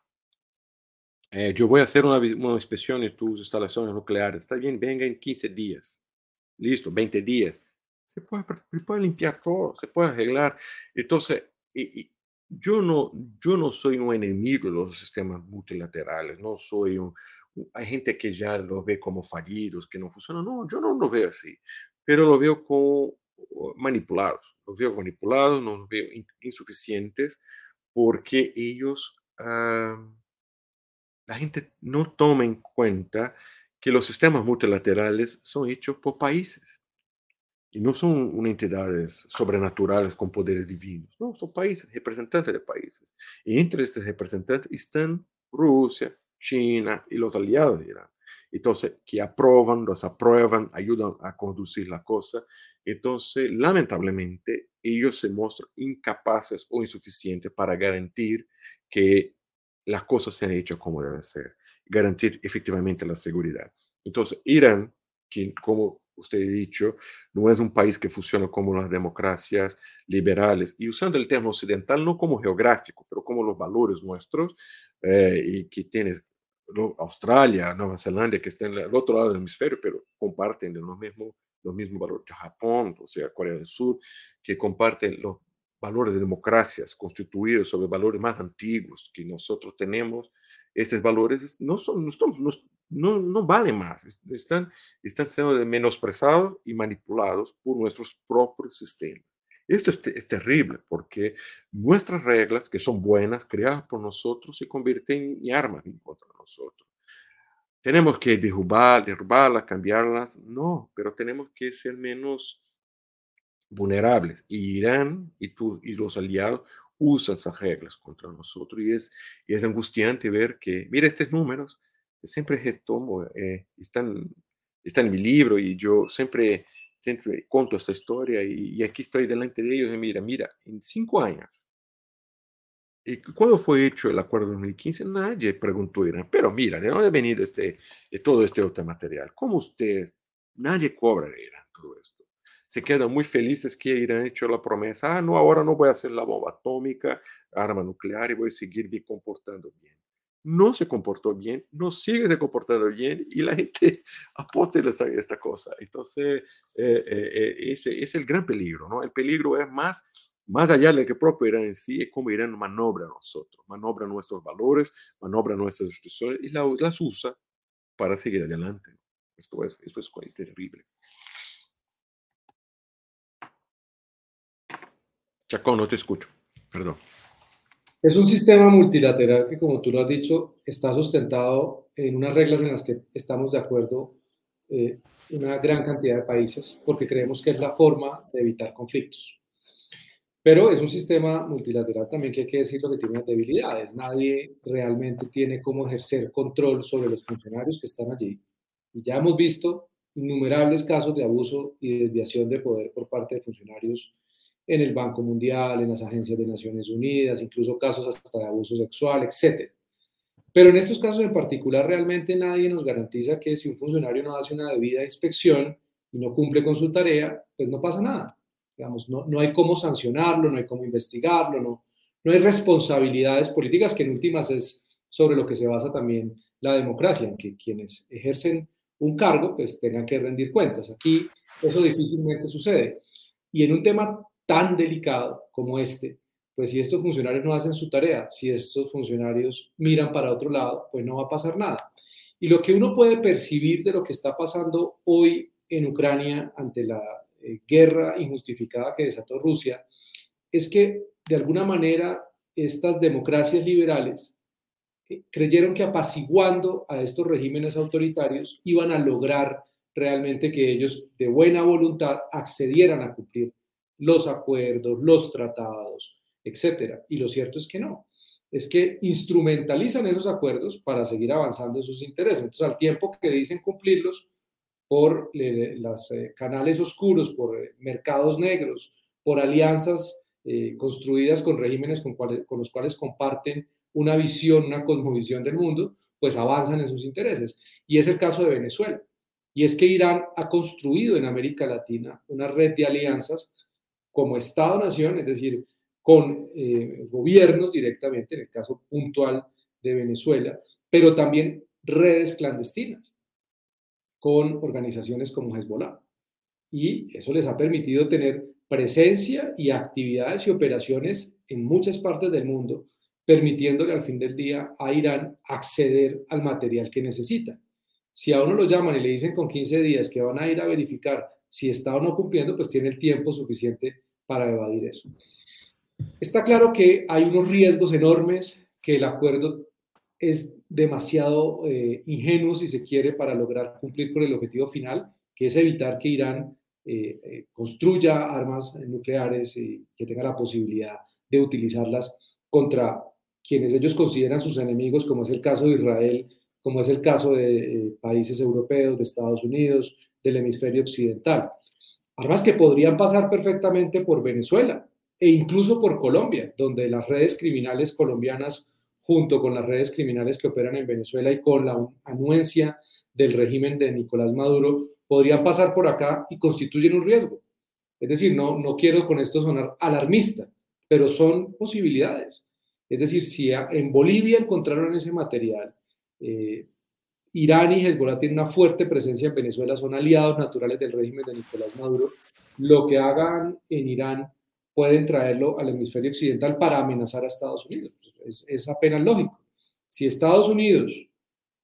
eh, yo voy a hacer una, inspección en tus instalaciones nucleares. Está bien, venga en 15 días. Listo, 20 días. Se puede, se puede limpiar todo, se puede arreglar. Entonces, y, yo no, yo no soy un enemigo de los sistemas multilaterales, no soy un, hay gente que ya lo ve como fallidos, que no funcionan, no, yo no lo veo así, pero lo veo como manipulados, los veo manipulados, no los veo insuficientes, porque ellos, uh, la gente no toma en cuenta que los sistemas multilaterales son hechos por países y no son unas entidades sobrenaturales con poderes divinos, no, son países, representantes de países. Y entre estos representantes están Rusia, China y los aliados de Irán. Entonces, que aprueban, los aprueban, ayudan a conducir la cosa. Entonces, lamentablemente, ellos se muestran incapaces o insuficientes para garantir que las cosas sean hechas como deben ser, garantir efectivamente la seguridad. Entonces, Irán, que como usted ha dicho, no es un país que funciona como las democracias liberales, y usando el término occidental no como geográfico, pero como los valores nuestros, eh, y que tiene Australia, Nueva Zelanda, que están al otro lado del hemisferio, pero comparten los mismos, los mismos valores. Japón, o sea, Corea del Sur, que comparten los valores de democracias constituidos sobre valores más antiguos que nosotros tenemos, estos valores no, son, no, son, no, no valen más, están, están siendo menosprezados y manipulados por nuestros propios sistemas. Esto es, terrible porque nuestras reglas, que son buenas, creadas por nosotros, se convierten en armas contra nosotros. Tenemos que derrubar, derrubarlas, cambiarlas, no, pero tenemos que ser menos vulnerables. Irán y, tú, y los aliados usan esas reglas contra nosotros y es, y es angustiante ver que, mira estos números, siempre retomo, eh, están, está en mi libro y yo siempre, siempre cuento esta historia y, y aquí estoy delante de ellos y mira, mira, en cinco años ¿Y cuándo fue hecho el acuerdo de 2015? Nadie Irán, pero mira, ¿de ha venido este, todo este otro material? ¿Cómo usted, nadie cobra de Irán todo esto? Se quedan muy felices que Irán ha hecho la promesa, ah, no, ahora no voy a hacer la bomba atómica, arma nuclear voy a seguir me comportando bien. No se comportó bien, no sigue se comportando bien y la gente <laughs> aposta esta, esta cosa. Entonces, eh, eh, eh, ese es el gran peligro, ¿no? El peligro es más más allá de que propio Irán en sí, es como Irán manobra a nosotros, manobra nuestros valores, manobra nuestras instituciones y las usa para seguir adelante. Esto es, esto es, terrible. Chacón, no te escucho, perdón. Es un sistema multilateral que, como tú lo has dicho, está sustentado en unas reglas en las que estamos de acuerdo eh, una gran cantidad de países, porque creemos que es la forma de evitar conflictos. Pero es un sistema multilateral también que hay que decir lo que tiene debilidades. Nadie realmente tiene cómo ejercer control sobre los funcionarios que están allí. Y ya hemos visto innumerables casos de abuso y desviación de poder por parte de funcionarios en el Banco Mundial, en las agencias de Naciones Unidas, incluso casos hasta de abuso sexual, etc. Pero en estos casos en particular realmente nadie nos garantiza que si un funcionario no hace una debida inspección y no cumple con su tarea, pues no pasa nada Digamos, no, no hay cómo sancionarlo, no hay cómo investigarlo, no, no hay responsabilidades políticas, que en últimas es sobre lo que se basa también la democracia, en que quienes ejercen un cargo pues tengan que rendir cuentas. Aquí eso difícilmente sucede. Y en un tema tan delicado como este, pues si estos funcionarios no hacen su tarea, si estos funcionarios miran para otro lado, pues no va a pasar nada. Y lo que uno puede percibir de lo que está pasando hoy en Ucrania ante la eh, guerra injustificada que desató Rusia, es que de alguna manera estas democracias liberales eh, creyeron que apaciguando a estos regímenes autoritarios iban a lograr realmente que ellos de buena voluntad accedieran a cumplir los acuerdos, los tratados, etc. Y lo cierto es que no. Es que instrumentalizan esos acuerdos para seguir avanzando en sus intereses. Entonces, al tiempo que dicen cumplirlos, por los eh, canales oscuros, por eh, mercados negros, por alianzas eh, construidas con regímenes con, con, los cuales comparten una visión, una cosmovisión del mundo, pues avanzan en sus intereses. Y es el caso de Venezuela. Y es que Irán ha construido en América Latina una red de alianzas como Estado-Nación, es decir, con gobiernos directamente, en el caso puntual de Venezuela, pero también redes clandestinas con organizaciones como Hezbollah. Y eso les ha permitido tener presencia y actividades y operaciones en muchas partes del mundo, permitiéndole al fin del día a Irán acceder al material que necesita. Si a uno lo llaman y le dicen con 15 días que van a ir a verificar si está o no cumpliendo, pues tiene el tiempo suficiente para evadir eso. Está claro que hay unos riesgos enormes, que el acuerdo es demasiado eh, ingenuo, si se quiere, para lograr cumplir con el objetivo final, que es evitar que Irán eh, eh, construya armas nucleares y que tenga la posibilidad de utilizarlas contra quienes ellos consideran sus enemigos, como es el caso de Israel, como es el caso de países europeos, de Estados Unidos, del hemisferio occidental. Armas que podrían pasar perfectamente por Venezuela e incluso por Colombia, donde las redes criminales colombianas junto con las redes criminales que operan en Venezuela y con la anuencia del régimen de Nicolás Maduro, podrían pasar por acá y constituyen un riesgo. Es decir, no, no quiero con esto sonar alarmista, pero son posibilidades. Es decir, si en Bolivia encontraron ese material, eh, Irán y Hezbollah tienen una fuerte presencia en Venezuela, son aliados naturales del régimen de Nicolás Maduro, lo que hagan en Irán pueden traerlo al hemisferio occidental para amenazar a Estados Unidos es, apenas lógico. Si Estados Unidos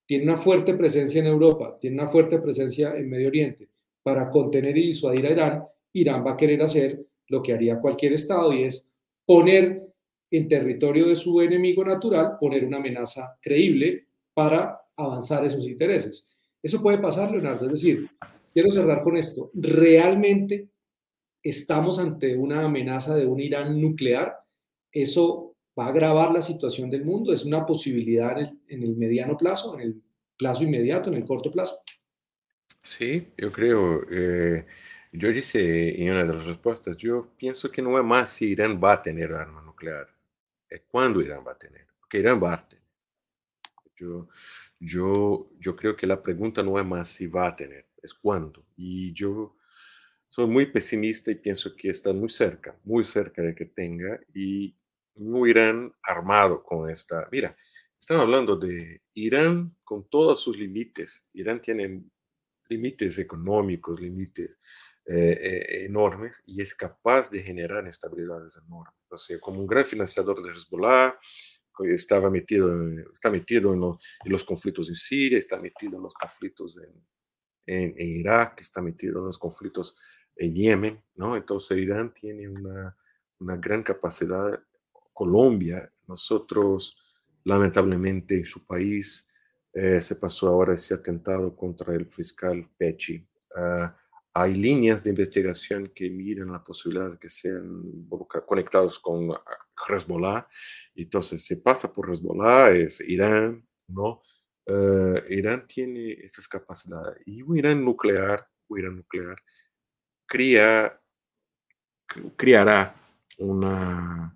tiene una fuerte presencia en Europa, tiene una fuerte presencia en Medio Oriente para contener y disuadir a Irán, Irán va a querer hacer lo que haría cualquier Estado y es poner en territorio de su enemigo natural, poner una amenaza creíble para avanzar esos intereses. Eso puede pasar, Leonardo. Es decir, quiero cerrar con esto. ¿Realmente estamos ante una amenaza de un Irán nuclear? Eso va a agravar la situación del mundo, es una posibilidad en el, mediano plazo, en el plazo inmediato, en el corto plazo. Sí, yo creo, eh, yo dije en una de las respuestas, yo pienso que no es más si Irán va a tener arma nuclear, es cuándo Irán va a tener, porque Irán va a tener. Yo, yo, yo creo que la pregunta no es más si va a tener, es cuándo. Y yo soy muy pesimista y pienso que está muy cerca, muy cerca de que tenga y no Irán armado con esta. Mira, estamos hablando de Irán con todos sus límites. Irán tiene límites económicos, límites eh, eh, enormes y es capaz de generar estabilidades enormes. O sea, como un gran financiador de Hezbollah, estaba metido, está metido en los, en los, conflictos en Siria, está metido en los conflictos en, en, en, Irak, está metido en los conflictos en Yemen, ¿no? Entonces Irán tiene una, una gran capacidad. Colombia, nosotros lamentablemente en su país eh, se pasó ahora ese atentado contra el fiscal Pechi. Uh, hay líneas de investigación que miran la posibilidad de que sean conectados con Hezbollah. Entonces, se pasa por Hezbollah, es Irán, ¿no? Uh, Irán tiene esas capacidades. Y un Irán nuclear, un Irán nuclear, cría, criará una,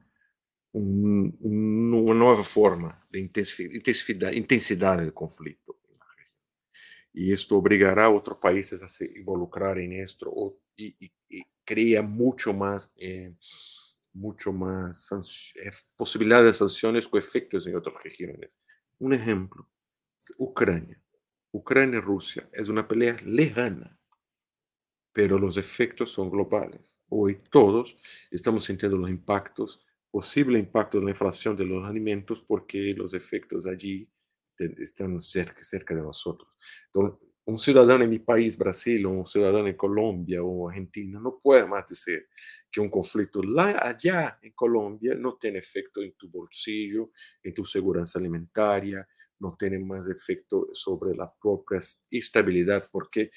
un, una nueva forma de intensidad, intensidad del conflicto. Y esto obligará a otros países a se involucrar en esto o, y, y, y, crea mucho más, eh, mucho más eh, posibilidades de sanciones con efectos en otras regiones. Un ejemplo, Ucrania. Ucrania-Rusia es una pelea lejana, pero los efectos son globales. Hoy todos estamos sintiendo los impactos, posible impacto de la inflación de los alimentos, porque los efectos allí están cerca, cerca de nosotros. Entonces, un ciudadano en mi país, Brasil, o un ciudadano en Colombia o Argentina, no puede más decir que un conflicto allá en Colombia no tiene efecto en tu bolsillo, en tu seguridad alimentaria, no tiene más efecto sobre la propia estabilidad, porque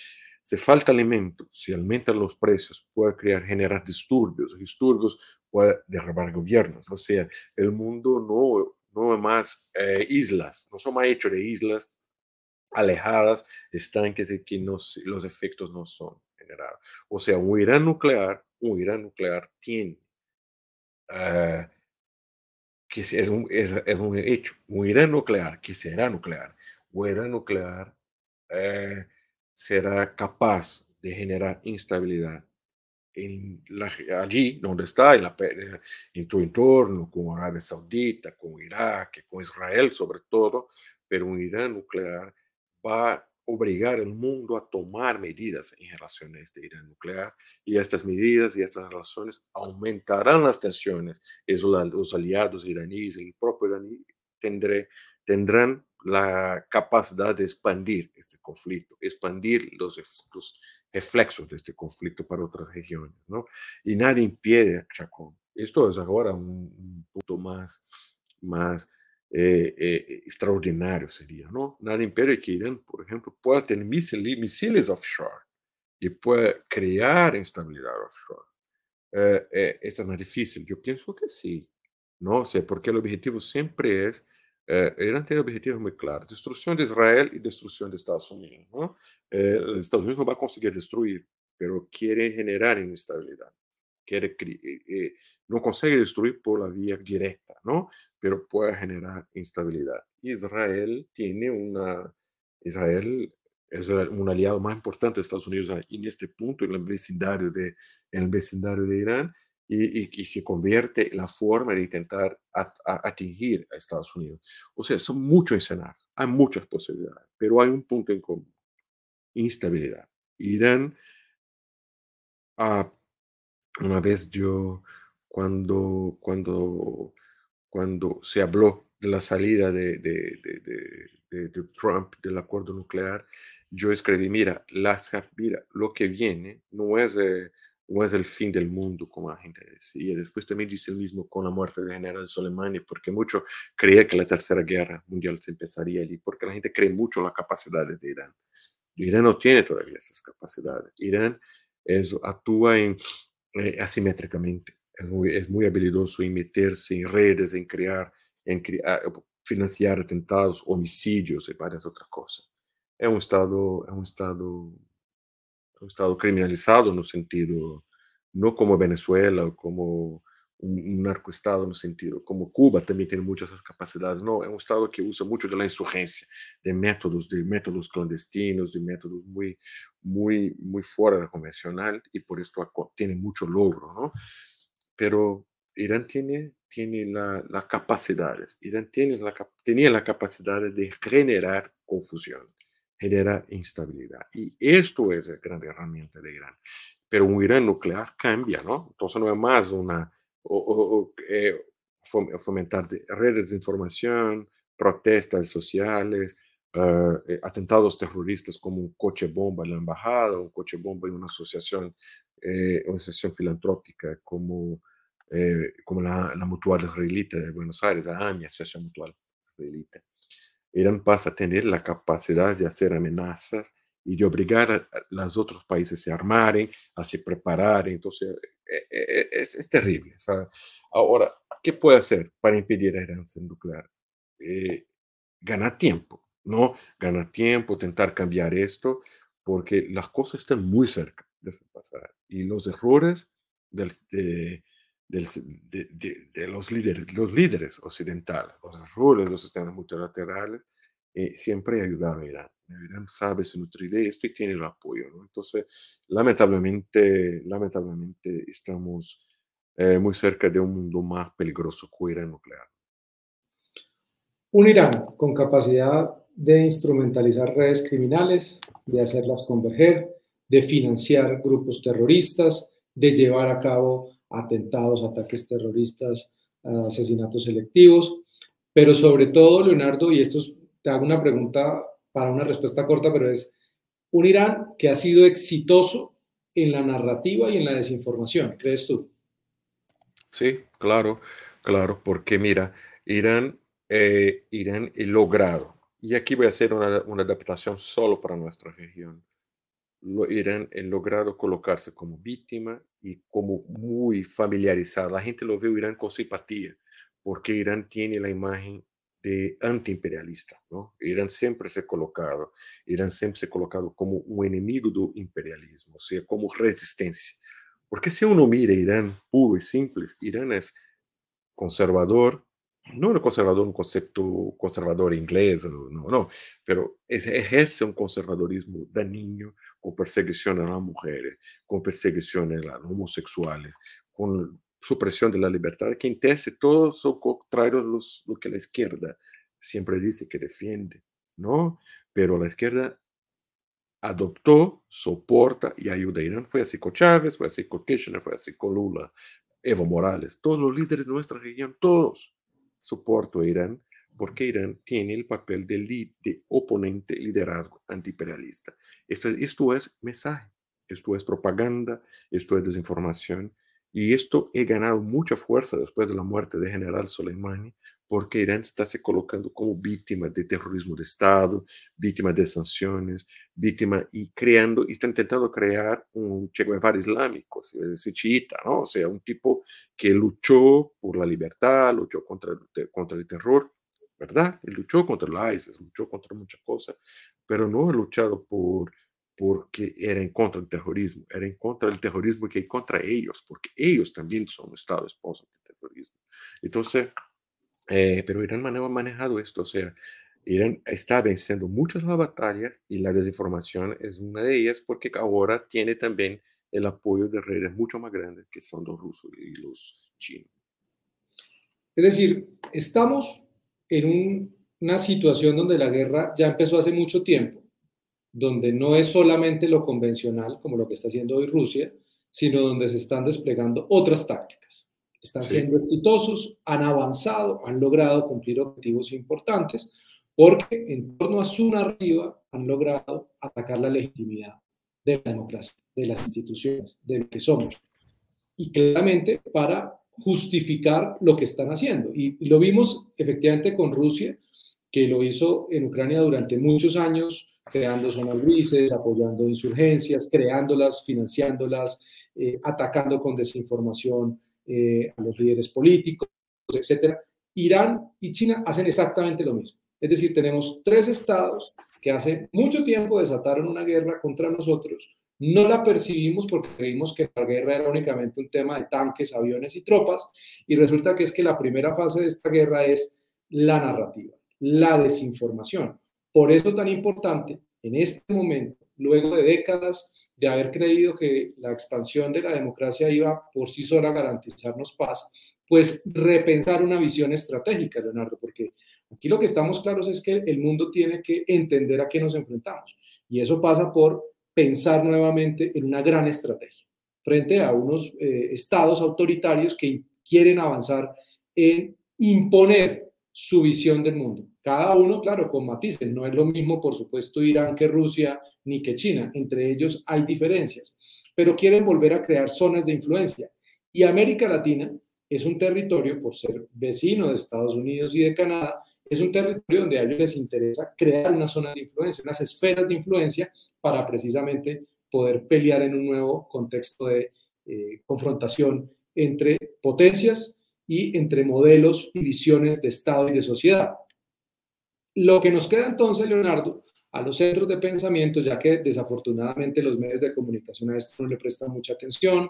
si falta alimento, si aumentan los precios, puede crear, generar disturbios, disturbios puede derribar gobiernos. O sea, el mundo no no más eh, islas, no son más hechos de islas alejadas, estanques y que los efectos no son generados. O sea, un Irán nuclear, un Irán nuclear tiene, uh, que es un, es, un hecho, un Irán nuclear que será nuclear, un Irán nuclear uh, será capaz de generar instabilidad en la, allí donde está, en, la, en tu entorno, con Arabia Saudita, con Irak, con Israel sobre todo, pero un Irán nuclear va a obligar al mundo a tomar medidas en relación a este Irán nuclear y estas medidas y estas relaciones aumentarán las tensiones. Eso, los aliados iraníes, el propio iraní tendré, tendrán la capacidad de expandir este conflicto, expandir los, los reflexos de este conflicto para otras regiones, ¿no? Y nadie impide a Chacón. Esto es ahora un, un punto más, más eh, eh, extraordinario, sería, ¿no? Nadie impide que Irán, por ejemplo, pueda tener misiles, misiles offshore y pueda crear instabilidad offshore. Eh, eso es más difícil. Yo pienso que sí, ¿no? O sea, porque el objetivo siempre es eh, Irán tiene objetivos muy claros, destrucción de Israel y destrucción de Estados Unidos. Eh, Estados Unidos no va a conseguir destruir, pero quiere generar inestabilidad. Quiere, eh, eh, destruir por la vía directa, ¿no? pero puede generar instabilidad. Israel tiene una... Israel es un aliado más importante de Estados Unidos en este punto, en el vecindario de, en el vecindario de Irán, y, y, se convierte la forma de intentar atingir a Estados Unidos. O sea, son muchos escenarios, hay muchas posibilidades, pero hay un punto en común, instabilidad. Irán, ah, una vez yo, cuando, cuando, cuando se habló de la salida de, de, de, de Trump del acuerdo nuclear, yo escribí, mira, las, mira, lo que viene no es... Eh, no es el fin del mundo, como la gente decía. Después también dice el mismo con la muerte de general Soleimani, porque mucho creía que la tercera guerra mundial se empezaría allí, porque la gente cree mucho en las capacidades de Irán. Irán no tiene todavía esas capacidades. Irán es, actúa en, eh, asimétricamente, es muy, es muy, habilidoso en meterse en redes, en crear, en crear, financiar atentados, homicidios y varias otras cosas. Es un estado, es un estado un Estado criminalizado no sentido, no como Venezuela o como un, narcoestado el sentido, como Cuba también tiene muchas capacidades, no, es un Estado que usa mucho de la insurgencia, de métodos, de métodos clandestinos, de métodos muy, muy, muy fuera de lo convencional y por esto tiene mucho logro, ¿no? Pero Irán tiene, tiene las la capacidades, Irán tiene la, tenía la capacidad de generar confusión, generar instabilidad. Y esto es la gran herramienta de Irán. Pero un Irán nuclear cambia, ¿no? Entonces no es más una o, eh, fomentar redes de información, protestas sociales, eh, atentados terroristas como un coche bomba en la embajada, un coche bomba en una asociación, eh, una asociación filantrópica como, como la, la, Mutual Israelita de Buenos Aires, la AMI, Asociación Mutual Israelita. Irán pasa a tener la capacidad de hacer amenazas y de obligar a, los otros países a se armaren, a se preparen. Entonces, e, e, e, es, es terrible. Ahora, ¿qué puede hacer para impedir la herencia nuclear? Eh, ganar tiempo, ¿no? Ganar tiempo, intentar cambiar esto, porque las cosas están muy cerca de pasar. Y los errores del, de, de, de, los, líderes, los líderes occidentales, los de los sistemas multilaterales, eh, siempre ayudado a Irán. Irán sabe se nutrir de esto y tiene el apoyo. ¿no? Entonces, lamentablemente, lamentablemente estamos eh, muy cerca de un mundo más peligroso que Irán nuclear. Un Irán con capacidad de instrumentalizar redes criminales, de hacerlas converger, de financiar grupos terroristas, de llevar a cabo atentados, ataques terroristas, asesinatos selectivos, pero sobre todo, Leonardo, y esto es te hago una pregunta para una respuesta corta, pero es un Irán que ha sido exitoso en la narrativa y en la desinformación, ¿crees tú? Sí, claro, claro, porque mira, Irán, eh, Irán ha logrado, y aquí voy a hacer una, una adaptación solo para nuestra región, lo, Irán ha logrado colocarse como víctima y como muy familiarizado. La gente lo ve Irán con simpatía, porque Irán tiene la imagen de antiimperialista, ¿no? Irán siempre se ha colocado, Irán siempre se ha colocado como un enemigo del imperialismo, o sea, como resistencia. Porque si uno mira Irán puro y simple, Irán es conservador, no un conservador, un concepto conservador inglés, no, no, pero ejerce un conservadorismo dañino con persecución a las mujeres, con persecución a los homosexuales, con supresión de la libertad, que en todos son contrarios lo que la izquierda siempre dice que defiende, ¿no? Pero la izquierda adoptó, soporta y ayuda a Irán. Fue así con Chávez, fue así con Kirchner, fue así con Lula, Evo Morales, todos los líderes de nuestra región, todos soportan a Irán porque Irán tiene el papel de, de oponente liderazgo antiimperialista. Esto, esto es mensaje, esto es propaganda, esto es desinformación y esto ha ganado mucha fuerza después de la muerte del general Soleimani, porque Irán está se colocando como víctima de terrorismo de Estado, víctima de sanciones, víctima y creando, y está intentando crear un Che Guevara islámico, ese chiita, ¿no? O sea, un tipo que luchó por la libertad, luchó contra, contra el terror, ¿verdad? Él luchó contra el ISIS, luchó contra muchas cosas, pero no ha luchado por porque era en contra del terrorismo, era en contra del terrorismo que hay contra ellos, porque ellos también son Estado esposo del terrorismo. Entonces, eh, pero Irán ha manejado esto, o sea, Irán está venciendo muchas las batallas y la desinformación es una de ellas porque ahora tiene también el apoyo de redes mucho más grandes que son los rusos y los chinos. Es decir, estamos en una situación donde la guerra ya empezó hace mucho tiempo donde no es solamente lo convencional, como lo que está haciendo hoy Rusia, sino donde se están desplegando otras tácticas. Están siendo exitosos, han avanzado, han logrado cumplir objetivos importantes, porque en torno a su narrativa han logrado atacar la legitimidad de la democracia, de las instituciones, de lo que somos. Y claramente para justificar lo que están haciendo. Y, lo vimos efectivamente con Rusia, que lo hizo en Ucrania durante muchos años, creando zonas grises, apoyando insurgencias, creándolas, financiándolas, eh, atacando con desinformación eh, a los líderes políticos, etc. Irán y China hacen exactamente lo mismo. Es decir, tenemos tres estados que hace mucho tiempo desataron una guerra contra nosotros, No la percibimos porque creímos que la guerra era únicamente un tema de tanques, aviones y tropas, y resulta que es que la primera fase de esta guerra es la narrativa, la desinformación. Por eso tan importante, en este momento, luego de décadas de haber creído que la expansión de la democracia iba por sí sola a garantizarnos paz, pues repensar una visión estratégica, Leonardo, porque aquí lo que estamos claros es que el mundo tiene que entender a qué nos enfrentamos. Y eso pasa por pensar nuevamente en una gran estrategia frente a unos eh, estados autoritarios que quieren avanzar en imponer su visión del mundo. Cada uno, claro, con matices. No es lo mismo, por supuesto, Irán que Rusia ni que China. Entre ellos hay diferencias, pero quieren volver a crear zonas de influencia. Y América Latina es un territorio, por ser vecino de Estados Unidos y de Canadá, es un territorio donde a ellos les interesa crear una zona de influencia, unas esferas de influencia para precisamente poder pelear en un nuevo contexto de eh, confrontación entre potencias y entre modelos y visiones de Estado y de sociedad. Lo que nos queda entonces, Leonardo, a los centros de pensamiento, ya que desafortunadamente los medios de comunicación a esto no le prestan mucha atención,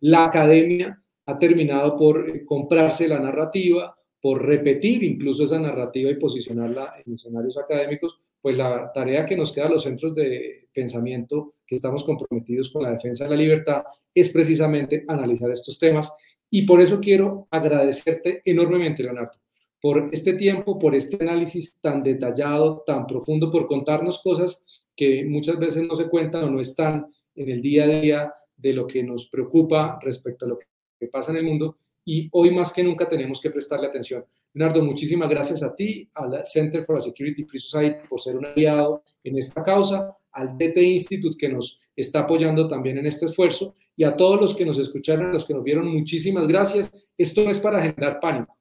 la academia ha terminado por eh, comprarse la narrativa, por repetir incluso esa narrativa y posicionarla en escenarios académicos, pues la tarea que nos queda a los centros de pensamiento que estamos comprometidos con la defensa de la libertad es precisamente analizar estos temas. Y por eso quiero agradecerte enormemente, Leonardo, por este tiempo, por este análisis tan detallado, tan profundo, por contarnos cosas que muchas veces no se cuentan o no están en el día a día de lo que nos preocupa respecto a lo que pasa en el mundo y hoy más que nunca tenemos que prestarle atención. Leonardo, muchísimas gracias a ti, al Center for a Security Free Society por ser un aliado en esta causa, al DT Institute que nos está apoyando también en este esfuerzo y a todos los que nos escucharon, los que nos vieron, muchísimas gracias. Esto no es para generar pánico,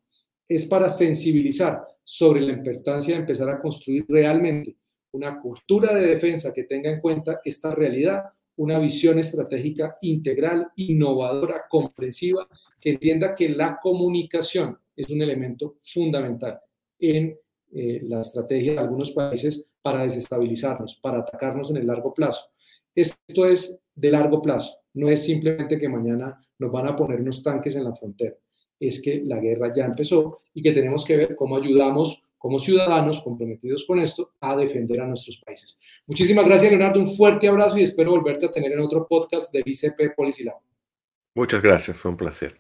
es para sensibilizar sobre la importancia de empezar a construir realmente una cultura de defensa que tenga en cuenta esta realidad una visión estratégica integral, innovadora, comprensiva, que entienda que la comunicación es un elemento fundamental en eh, la estrategia de algunos países para desestabilizarnos, para atacarnos en el largo plazo. Esto es de largo plazo, no es simplemente que mañana nos van a poner unos tanques en la frontera, es que la guerra ya empezó y que tenemos que ver cómo ayudamos como ciudadanos comprometidos con esto a defender a nuestros países. Muchísimas gracias, Leonardo. Un fuerte abrazo y espero volverte a tener en otro podcast de ICP Policy Lab. Muchas gracias, fue un placer.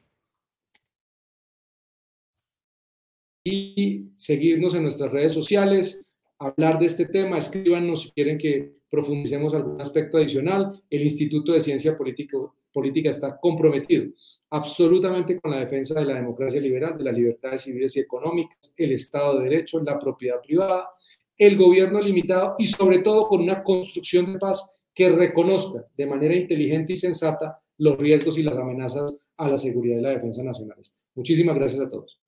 Y seguirnos en nuestras redes sociales, hablar de este tema, escríbanos si quieren que profundicemos algún aspecto adicional. El Instituto de Ciencia Política está comprometido absolutamente con la defensa de la democracia liberal, de las libertades civiles y económicas, el Estado de Derecho, la propiedad privada, el gobierno limitado y sobre todo con una construcción de paz que reconozca de manera inteligente y sensata los riesgos y las amenazas a la seguridad y la defensa nacionales. Muchísimas gracias a todos.